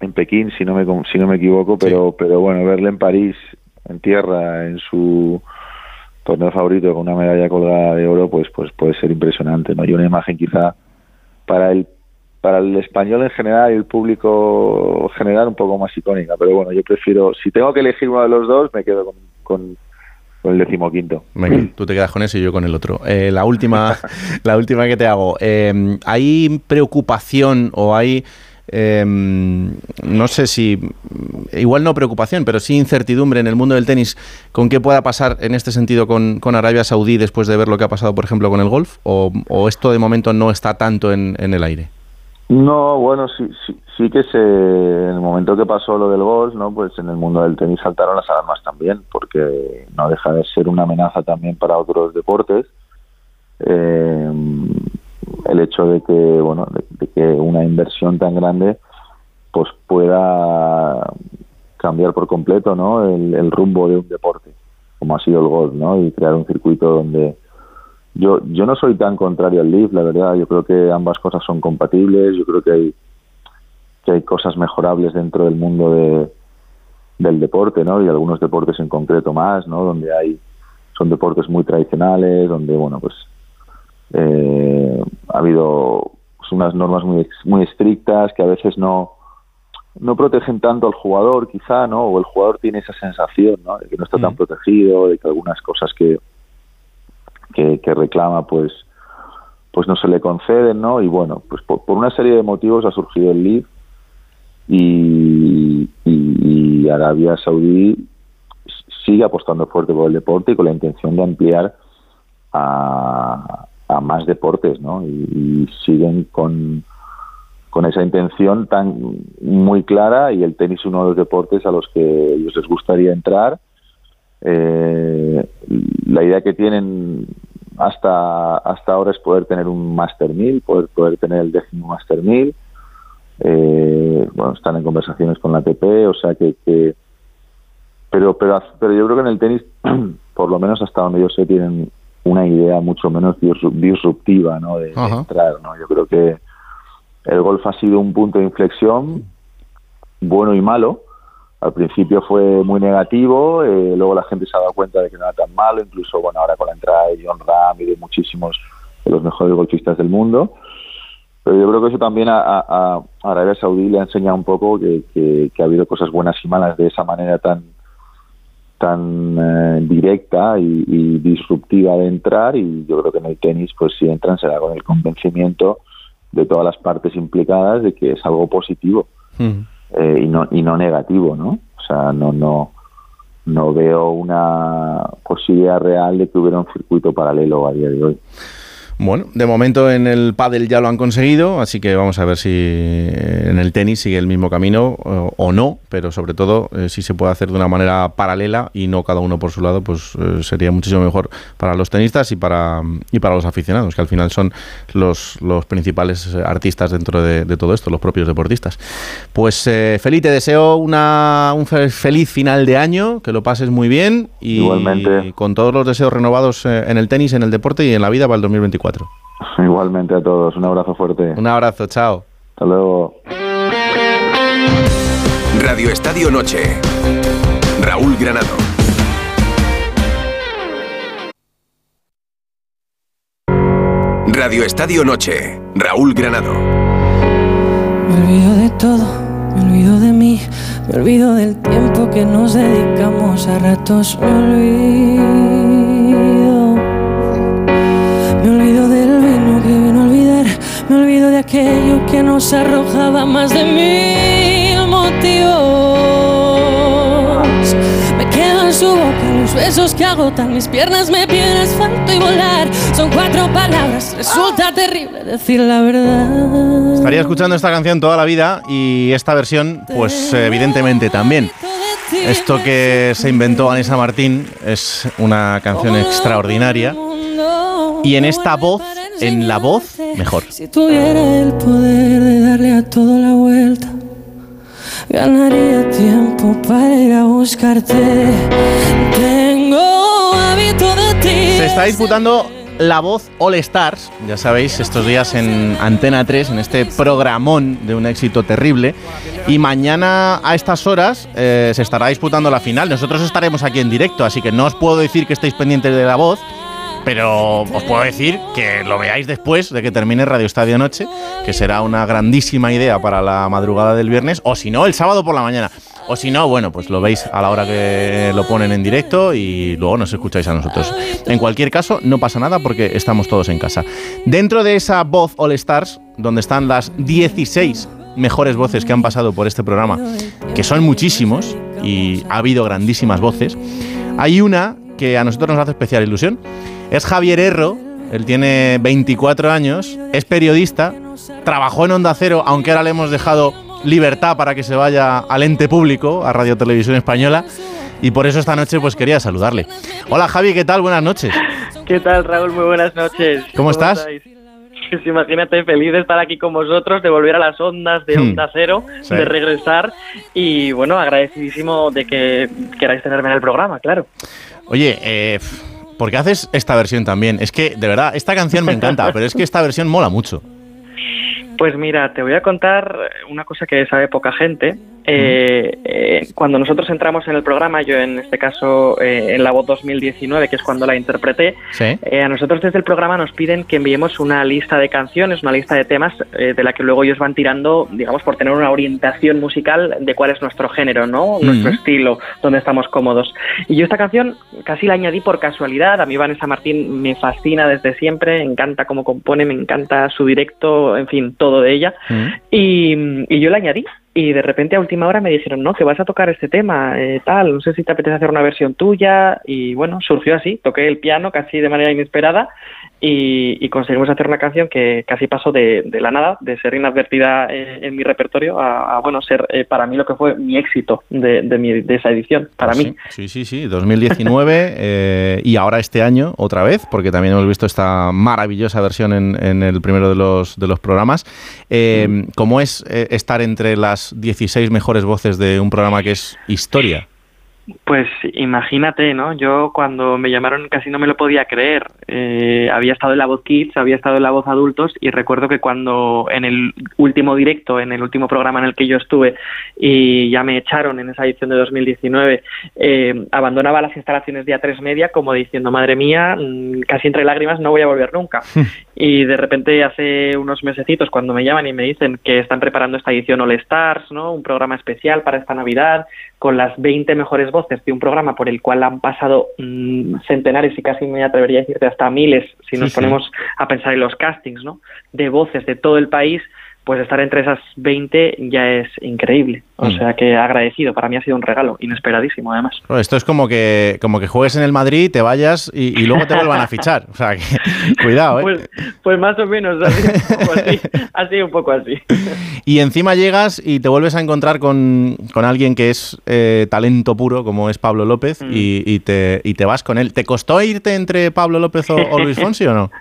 en Pekín, si no me si no me equivoco, pero pero bueno, verle en París, en tierra, en su torneo favorito con una medalla colgada de oro, pues pues puede ser impresionante, ¿no? Y una imagen quizá para el para el español en general y el público general un poco más icónica, pero bueno, yo prefiero, si tengo que elegir uno de los dos, me quedo con, con, con el decimoquinto. Venga, tú te quedas con ese y yo con el otro. Eh, la última, *laughs* la última que te hago. Eh, ¿Hay preocupación o hay eh, no sé si igual no preocupación, pero sí incertidumbre en el mundo del tenis con qué pueda pasar en este sentido con, Arabia Saudí después de ver lo que ha pasado, por ejemplo, con el golf? ¿O, o esto de momento no está tanto en, en el aire? No, bueno, sí, sí, sí que se, en el momento que pasó lo del golf, ¿no? Pues en el mundo del tenis saltaron las alarmas también, porque no deja de ser una amenaza también para otros deportes. Eh, el hecho de que, bueno, de, que una inversión tan grande, pues pueda cambiar por completo, ¿no? El, rumbo de un deporte, como ha sido el golf, ¿no? Y crear un circuito donde yo yo no soy tan contrario al Leaf, la verdad. Yo creo que ambas cosas son compatibles. Yo creo que hay que hay cosas mejorables dentro del mundo de, del deporte, ¿no? Y algunos deportes en concreto más, ¿no? Donde hay son deportes muy tradicionales, donde bueno, pues eh, ha habido pues, unas normas muy muy estrictas que a veces no no protegen tanto al jugador, quizá, ¿no? O el jugador tiene esa sensación, ¿no? De que no está tan protegido, de que algunas cosas que, que, que reclama, pues, pues no se le conceden, ¿no? Y bueno, pues por, por una serie de motivos ha surgido el League y, y, y Arabia Saudí sigue apostando fuerte por el deporte y con la intención de ampliar a, a más deportes, ¿no? Y, siguen con, con esa intención tan muy clara y el tenis uno de los deportes a los que ellos les gustaría entrar. Eh, la idea que tienen hasta hasta ahora es poder tener un Master 1000, poder, poder tener el décimo Master 1000. Eh, bueno, están en conversaciones con la ATP, o sea que, que pero, pero pero yo creo que en el tenis, *clears throat* por lo menos hasta donde yo sé, tienen una idea mucho menos disruptiva ¿no? de, entrar. ¿no? Yo creo que el golf ha sido un punto de inflexión bueno y malo. Al principio fue muy negativo, eh, luego la gente se ha dado cuenta de que no era tan malo, incluso bueno ahora con la entrada de John Ram y de muchísimos de los mejores golfistas del mundo. Pero yo creo que eso también a, a, a Arabia Saudí le ha enseñado un poco que, que, que ha habido cosas buenas y malas de esa manera tan tan eh, directa y, y disruptiva de entrar y yo creo que en el tenis pues si entran será con el convencimiento de todas las partes implicadas de que es algo positivo eh, y no y no negativo no o sea no no no veo una posibilidad real de que hubiera un circuito paralelo a día de hoy Bueno, de momento en el pádel ya lo han conseguido, así que vamos a ver si eh, en el tenis sigue el mismo camino o, o no, pero sobre todo eh, si se puede hacer de una manera paralela y no cada uno por su lado, pues eh, sería muchísimo mejor para los tenistas y para y para los aficionados, que al final son los, los principales artistas dentro de, de todo esto, los propios deportistas. Pues eh, Feli, te deseo una, un fe- feliz final de año, que lo pases muy bien y Igualmente. con todos los deseos renovados en el tenis, en el deporte y en la vida para el 2024. Igualmente a todos un abrazo fuerte un abrazo chao hasta luego Radio Estadio Noche. Raúl Granado. Radio Estadio Noche. Raúl Granado. Me olvido de todo, me olvido de mí, me olvido del tiempo que nos dedicamos a ratos, me olvido. Me olvido de aquello que nos arrojaba más de mil motivos. Me quedo en su boca los besos que agotan mis piernas, me piden asfalto y volar. Son cuatro palabras, resulta terrible decir la verdad. Estaría escuchando esta canción toda la vida y esta versión, pues evidentemente también. Esto que se inventó Anisa Martín es una canción extraordinaria y en esta voz, en la voz, mejor. Si tuviera el poder de darle a todo la vuelta, ganaría tiempo para ir a buscarte. Tengo hábito de ti. Se está disputando la voz All Stars, ya sabéis, estos días en Antena 3, en este programón de un éxito terrible. Y mañana a estas horas eh, se estará disputando la final. Nosotros estaremos aquí en directo, así que no os puedo decir que estéis pendientes de la voz. Pero os puedo decir que lo veáis después de que termine Radio Estadio Noche, que será una grandísima idea para la madrugada del viernes, o si no, el sábado por la mañana. O si no, bueno, pues lo veis a la hora que lo ponen en directo y luego nos escucháis a nosotros. En cualquier caso, no pasa nada porque estamos todos en casa. Dentro de esa voz All Stars, donde están las 16 mejores voces que han pasado por este programa, que son muchísimos y ha habido grandísimas voces, hay una que a nosotros nos hace especial ilusión. Es Javier Erro, él tiene 24 años, es periodista, trabajó en Onda Cero, aunque ahora le hemos dejado libertad para que se vaya al ente público, a Radio Televisión Española, y por eso esta noche pues quería saludarle. Hola Javi, ¿qué tal? Buenas noches. ¿Qué tal, Raúl? Muy buenas noches. ¿Cómo estás? estáis? Pues imagínate, feliz de estar aquí con vosotros, de volver a las ondas de Hmm. Onda Cero, Sí. de regresar y, bueno, agradecidísimo de que queráis tenerme en el programa, claro. Oye, eh, ¿por qué haces esta versión también? Es que, de verdad, esta canción me encanta, pero es que esta versión mola mucho. Pues mira, te voy a contar una cosa que sabe poca gente. Eh, eh, cuando nosotros entramos en el programa, yo en este caso eh, en la voz 2019, que es cuando la interpreté, Sí. eh, a nosotros desde el programa nos piden que enviemos una lista de canciones, una lista de temas de la que luego ellos van tirando, digamos, por tener una orientación musical de cuál es nuestro género, ¿no? Nuestro estilo, donde estamos cómodos. Y yo esta canción casi la añadí por casualidad. A mí Vanessa Martín me fascina desde siempre, me encanta cómo compone, me encanta su directo, en fin, todo de ella. Y, y yo la añadí. Y de repente a última hora me dijeron, no, que vas a tocar este tema, eh, tal, no sé si te apetece hacer una versión tuya. Y bueno, surgió así, toqué el piano casi de manera inesperada y, y conseguimos hacer una canción que casi pasó de, de la nada, de ser inadvertida eh, en mi repertorio, a, a, bueno, ser eh, para mí lo que fue mi éxito de, de, mi- de esa edición, para Pues mí. Sí, sí, sí, 2019 *laughs* eh, y ahora este año otra vez, porque también hemos visto esta maravillosa versión en, en el primero de los, de los programas. Eh, ¿Cómo es estar entre las 16 mejores voces de un programa que es historia? Pues imagínate, ¿no? Yo cuando me llamaron casi no me lo podía creer. Eh, había estado en la voz Kids, había estado en la voz Adultos y recuerdo que cuando en el último directo, en el último programa en el que yo estuve y ya me echaron en esa edición de 2019, eh, abandonaba las instalaciones de A3 Media como diciendo, madre mía, mm, casi entre lágrimas no voy a volver nunca. Y de repente hace unos mesecitos cuando me llaman y me dicen que están preparando esta edición All Stars, ¿no? Un programa especial para esta Navidad con las 20 mejores voces de un programa por el cual han pasado mm, centenares y casi me atrevería a decirte hasta miles si nos Sí, sí. ponemos a pensar en los castings, ¿no? De voces de todo el país, pues estar entre esas 20 ya es increíble. O Mm. sea que agradecido, para mí ha sido un regalo, inesperadísimo además. Bueno, Esto es como que, como que juegues en el Madrid, te vayas y, y luego te vuelvan a fichar. O sea, que, *laughs* cuidado, ¿eh? Pues, pues más o menos, ha sido un poco así. Sido un poco así. *laughs* Y encima llegas y te vuelves a encontrar con, con alguien que es eh, talento puro, como es Pablo López, Mm. y, y te, y te vas con él. ¿Te costó irte entre Pablo López o, o Luis Fonsi o no? *laughs*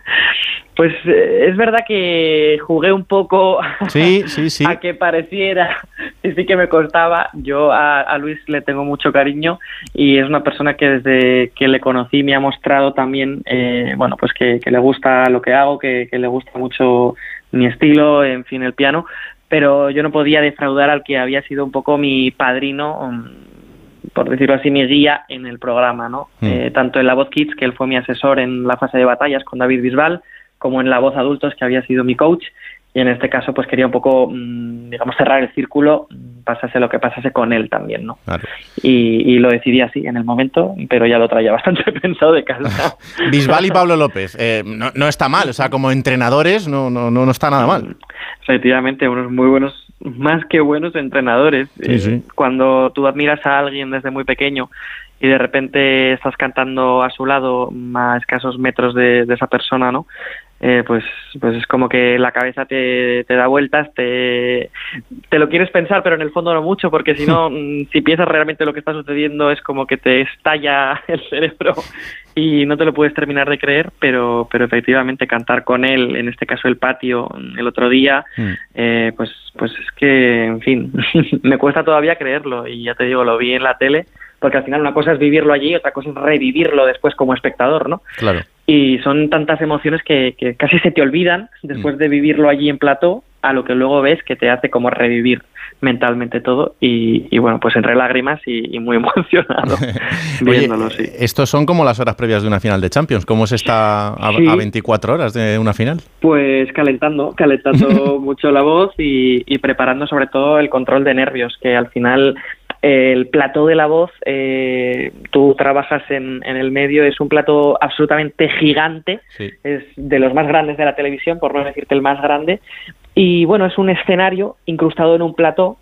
Pues eh, es verdad que jugué un poco *laughs* Sí, sí, sí. a que pareciera, *laughs* y sí que me costaba. Yo a, a Luis le tengo mucho cariño y es una persona que desde que le conocí me ha mostrado también, eh, bueno, pues que, que le gusta lo que hago, que, que le gusta mucho mi estilo, en fin, el piano, pero yo no podía defraudar al que había sido un poco mi padrino, mm, por decirlo así, mi guía en el programa, ¿no? Mm. Eh, tanto en la voz Kids, que él fue mi asesor en la fase de batallas con David Bisbal, como en la voz adultos, que había sido mi coach. Y en este caso, pues quería un poco, mm, digamos, cerrar el círculo, mm, pasase lo que pasase con él también, ¿no? Claro. Y, y lo decidí así en el momento, pero ya lo traía *laughs* bastante pensado de casa. *laughs* Bisbal y Pablo López. eh, no, no está mal, o sea, como entrenadores no, no, no, no está nada mal. Efectivamente, unos muy buenos, más que buenos entrenadores. Sí, Eh, sí. Cuando tú admiras a alguien desde muy pequeño y de repente estás cantando a su lado a escasos metros de, de esa persona, ¿no? Eh, pues, pues es como que la cabeza te, te da vueltas, te, te lo quieres pensar, pero en el fondo no mucho, porque si no, *laughs* mm, si piensas realmente lo que está sucediendo, es como que te estalla *laughs* el cerebro y no te lo puedes terminar de creer, pero, pero efectivamente cantar con él, en este caso el patio, el otro día, eh, pues, pues es que, en fin, *laughs* me cuesta todavía creerlo y ya te digo, lo vi en la tele, porque al final una cosa es vivirlo allí, otra cosa es revivirlo después como espectador, ¿no? Claro. Y son tantas emociones que, que casi se te olvidan después de vivirlo allí en plató a lo que luego ves que te hace como revivir mentalmente todo y, y bueno, pues entre lágrimas y, y muy *laughs* emocionado *laughs* Oye, viéndolo, sí. estos son como las horas previas de una final de Champions. ¿Cómo se está a, Sí. a 24 horas de una final? Pues calentando, calentando *laughs* mucho la voz y, y preparando sobre todo el control de nervios, que al final el plató de la voz, eh, tú trabajas en, en el medio, es un plató absolutamente gigante, es de los más grandes de la televisión, por no decirte el más grande, y bueno, es un escenario incrustado en un plató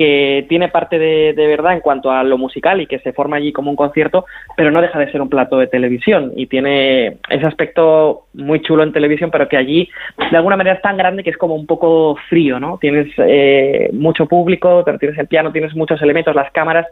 que tiene parte de, de verdad en cuanto a lo musical y que se forma allí como un concierto, pero no deja de ser un plato de televisión y tiene ese aspecto muy chulo en televisión, pero que allí de alguna manera es tan grande que es como un poco frío, ¿no? Tienes eh, mucho público, pero tienes el piano, tienes muchos elementos, las cámaras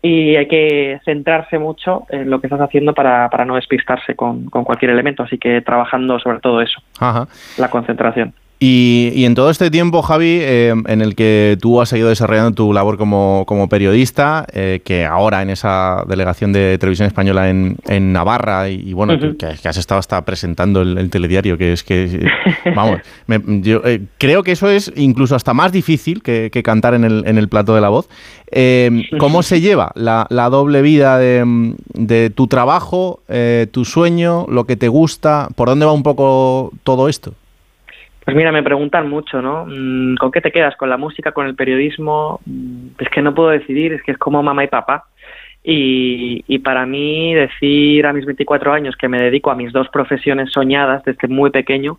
y hay que centrarse mucho en lo que estás haciendo para, para no despistarse con, con cualquier elemento, así que trabajando sobre todo eso, Ajá. la concentración. Y, y en todo este tiempo, Javi, eh, en el que tú has seguido desarrollando tu labor como, como periodista, eh, que ahora en esa delegación de televisión española en, en Navarra, y, y bueno, que, que has estado hasta presentando el, el telediario, que es que, vamos, me- yo eh, creo que eso es incluso hasta más difícil que, que cantar en el, en el plato de la voz. Eh, ¿Cómo se lleva la, la doble vida de, de tu trabajo, eh, tu sueño, lo que te gusta? ¿Por dónde va un poco todo esto? Pues mira, me preguntan mucho, ¿no? Mm, ¿Con qué te quedas? ¿Con la música, con el periodismo? Mm, Es que no puedo decidir, es que es como mamá y papá. Y, y para mí decir a mis 24 años que me dedico a mis dos profesiones soñadas desde muy pequeño,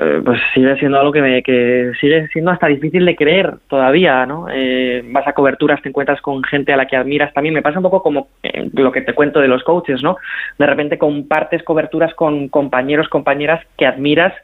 eh, pues sigue siendo algo que, me, que sigue siendo hasta difícil de creer todavía, ¿no? Eh, vas a coberturas, te encuentras con gente a la que admiras. También me pasa un poco como eh, lo que te cuento de los coaches, ¿no? De repente compartes coberturas con compañeros, compañeras que admiras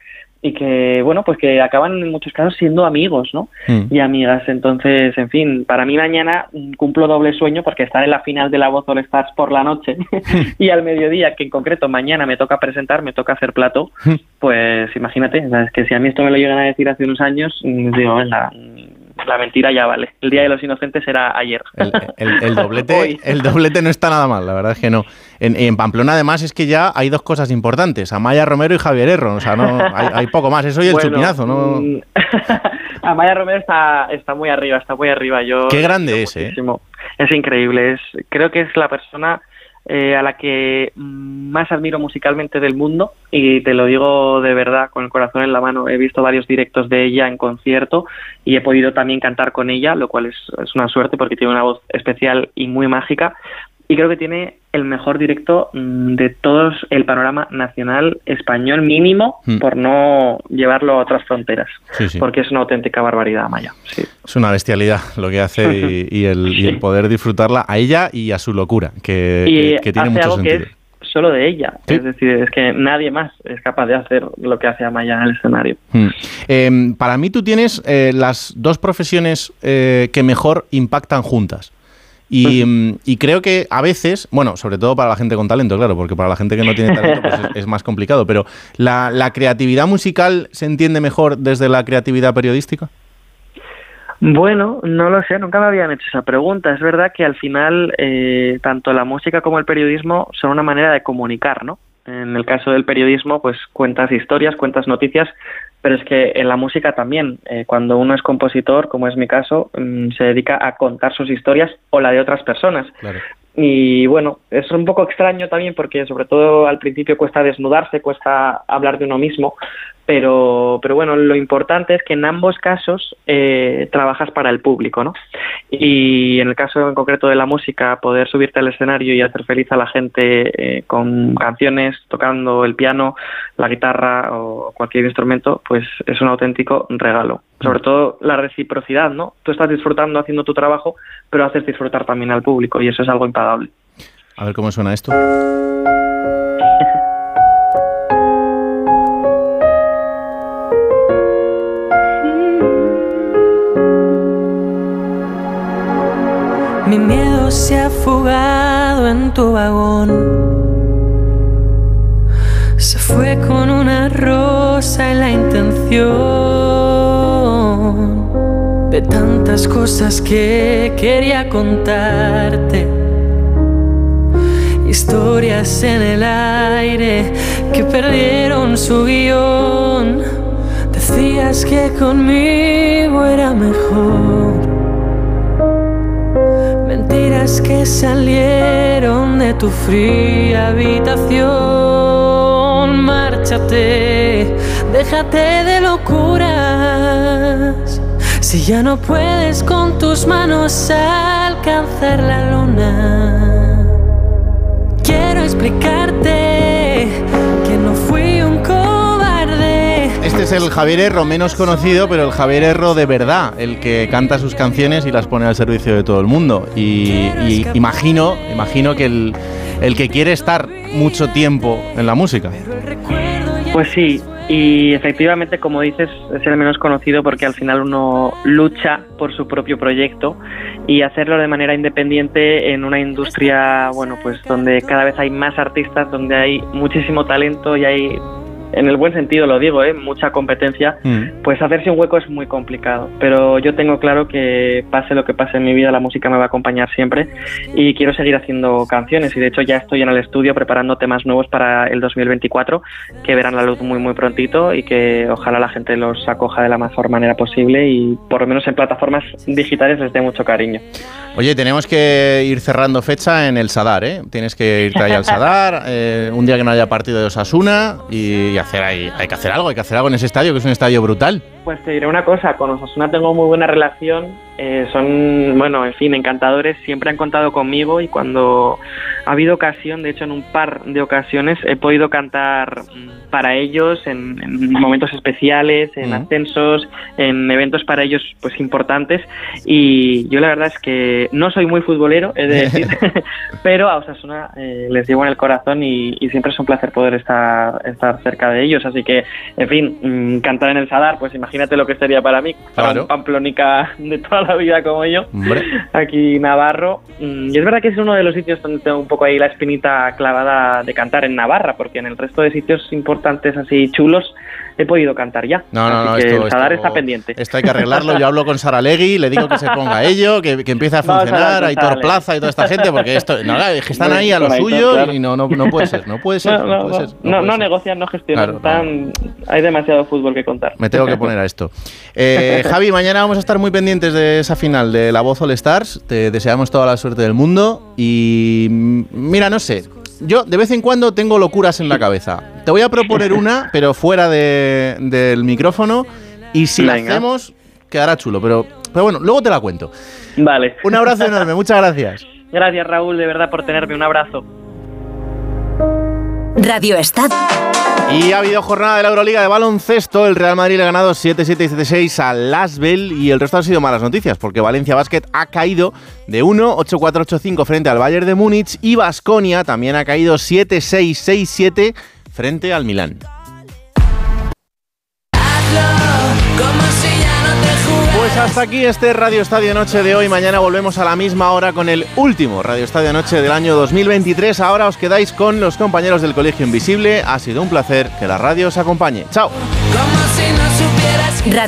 y que, bueno, pues que acaban en muchos casos siendo amigos, ¿no? y amigas. Entonces, en fin, para mí mañana cumplo doble sueño porque estar en la final de la Voz All Stars por la noche *laughs* y al mediodía, que en concreto mañana me toca presentar, me toca hacer plato, pues imagínate, o sea, es que si a mí esto me lo llegan a decir hace unos años, digo, venga, mm, la mentira ya vale. El Día de los Inocentes era ayer. El, el doblete, *laughs* el doblete no está nada mal, la verdad es que no. En, en Pamplona, además, es que ya hay dos cosas importantes: Amaya Romero y Javier Erro. O sea, no, hay, hay poco más. Eso y el Bueno, chupinazo, ¿no? mm, *laughs* Amaya Romero está, está muy arriba, está muy arriba. Yo Qué grande es, ¿eh? Es increíble. Es, creo que es la persona eh, a la que más admiro musicalmente del mundo y te lo digo de verdad con el corazón en la mano. He visto varios directos de ella en concierto y he podido también cantar con ella, lo cual es, es una suerte porque tiene una voz especial y muy mágica. Y creo que tiene el mejor directo mm, de todos el panorama nacional español mínimo, Mm. por no llevarlo a otras fronteras, Sí, sí. porque es una auténtica barbaridad, Maya. Sí. Es una bestialidad lo que hace y, *laughs* y el, y el poder disfrutarla a ella y a su locura, que, y que- que tiene hace mucho algo que sentido. es solo de ella, es decir, es que nadie más es capaz de hacer lo que hace Amaya en el escenario. Mm. Eh, para mí tú tienes eh, las dos profesiones eh, que mejor impactan juntas. Y, mm, y creo que a veces, bueno, sobre todo para la gente con talento, claro, porque para la gente que no tiene talento pues es, es más complicado, pero la, la creatividad musical se entiende mejor desde la creatividad periodística. Bueno, no lo sé, nunca me habían hecho esa pregunta. Es verdad que al final eh, tanto la música como el periodismo son una manera de comunicar, ¿no? En el caso del periodismo, pues cuentas historias, cuentas noticias, pero es que en la música también, eh, cuando uno es compositor, como es mi caso, mm, se dedica a contar sus historias o la de otras personas. Y bueno, es un poco extraño también porque sobre todo al principio cuesta desnudarse, cuesta hablar de uno mismo, pero, pero bueno, lo importante es que en ambos casos eh, trabajas para el público, ¿no? Y en el caso en concreto de la música, poder subirte al escenario y hacer feliz a la gente eh, con canciones, tocando el piano, la guitarra o cualquier instrumento, pues es un auténtico regalo. Sobre todo la reciprocidad, ¿no? Tú estás disfrutando haciendo tu trabajo, pero haces disfrutar también al público y eso es algo impagable. A ver cómo suena esto. Mi miedo se ha fugado en tu vagón. Se fue con una rosa en la intención de tantas cosas que quería contarte. Historias en el aire que perdieron su guion. Decías que conmigo era mejor. Que salieron de tu fría habitación. Márchate, déjate de locuras. Si ya no puedes con tus manos alcanzar la luna, quiero explicarte Este es el Javier Erro menos conocido, pero el Javier Erro de verdad, el que canta sus canciones y las pone al servicio de todo el mundo. Y, y imagino, imagino que el, el que quiere estar mucho tiempo en la música. Pues sí, y efectivamente, como dices, es el menos conocido porque al final uno lucha por su propio proyecto y hacerlo de manera independiente en una industria, bueno, pues donde cada vez hay más artistas, donde hay muchísimo talento y hay en el buen sentido lo digo, ¿eh? mucha competencia, Mm. pues hacerse un hueco es muy complicado. Pero yo tengo claro que pase lo que pase en mi vida, la música me va a acompañar siempre y quiero seguir haciendo canciones. Y de hecho ya estoy en el estudio preparando temas nuevos para el 2024 que verán la luz muy muy prontito y que ojalá la gente los acoja de la mejor manera posible y por lo menos en plataformas digitales les dé mucho cariño. Oye, tenemos que ir cerrando fecha en el Sadar, ¿eh? Tienes que irte ahí al Sadar, *laughs* eh, un día que no haya partido de Osasuna y, y hacer ahí, hay que hacer algo, hay que hacer algo en ese estadio, que es un estadio brutal. Pues te diré una cosa, con Osasuna tengo muy buena relación, eh, son, bueno, en fin, encantadores, siempre han contado conmigo y cuando ha habido ocasión, de hecho en un par de ocasiones he podido cantar mm, para ellos en, en momentos especiales, en ascensos, en eventos para ellos pues importantes y yo la verdad es que no soy muy futbolero, de decir, *laughs* pero a Osasuna eh, les llevo en el corazón y, y siempre es un placer poder estar, estar cerca de ellos. Así que, en fin, mm, cantar en el Sadar, pues imagínate lo que sería para mí, para Claro. un pamplónica de toda la vida como yo, Hombre. aquí Navarro. Mm, Y es verdad que es uno de los sitios donde tengo un poco ahí la espinita clavada de cantar en Navarra, porque en el resto de sitios importantes así chulos he podido cantar ya. No, no, Así no, que esto- el Sadar esto- está pendiente. Esto hay que arreglarlo. Yo hablo con Sara Legui, le digo que se ponga a *laughs* ello, que, que empiece a a funcionar, con Aitor. Plaza y toda esta gente, porque esto, no, *laughs* es que están ahí a lo suyo claro. y no, no, no puede ser, no puede *laughs* ser, No, no, puede ser. no, no ser. negocian, no gestionan. Claro, están- Hay demasiado fútbol que contar. Me tengo que poner a esto. Eh, Javi, mañana vamos a estar muy pendientes de esa final de la voz All Stars. Te deseamos toda la suerte del mundo. Y mm, mira, no sé. Yo de vez en cuando tengo locuras en la cabeza. Te voy a proponer una, pero fuera de- del micrófono. Y si la hacemos, quedará chulo. Pero, pero bueno, luego te la cuento. Vale. Un abrazo enorme, muchas gracias. Gracias, Raúl, de verdad, por tenerme. Un abrazo. Radio Estad. Y ha habido jornada de la Euroliga de baloncesto. El Real Madrid le ha ganado 7-7 y 7-6 al Lasvel. Y el resto han sido malas noticias, porque Valencia Basket ha caído de 1, 8-4, 8-5 frente al Bayern de Múnich. Y Basconia también ha caído 7-6, 6-7 frente al Milán. Pues hasta aquí este Radio Estadio Noche de hoy. Mañana volvemos a la misma hora con el último Radio Estadio Noche del año 2023. Ahora os quedáis con los compañeros del Colegio Invisible. Ha sido un placer que la radio os acompañe. Chao. Radio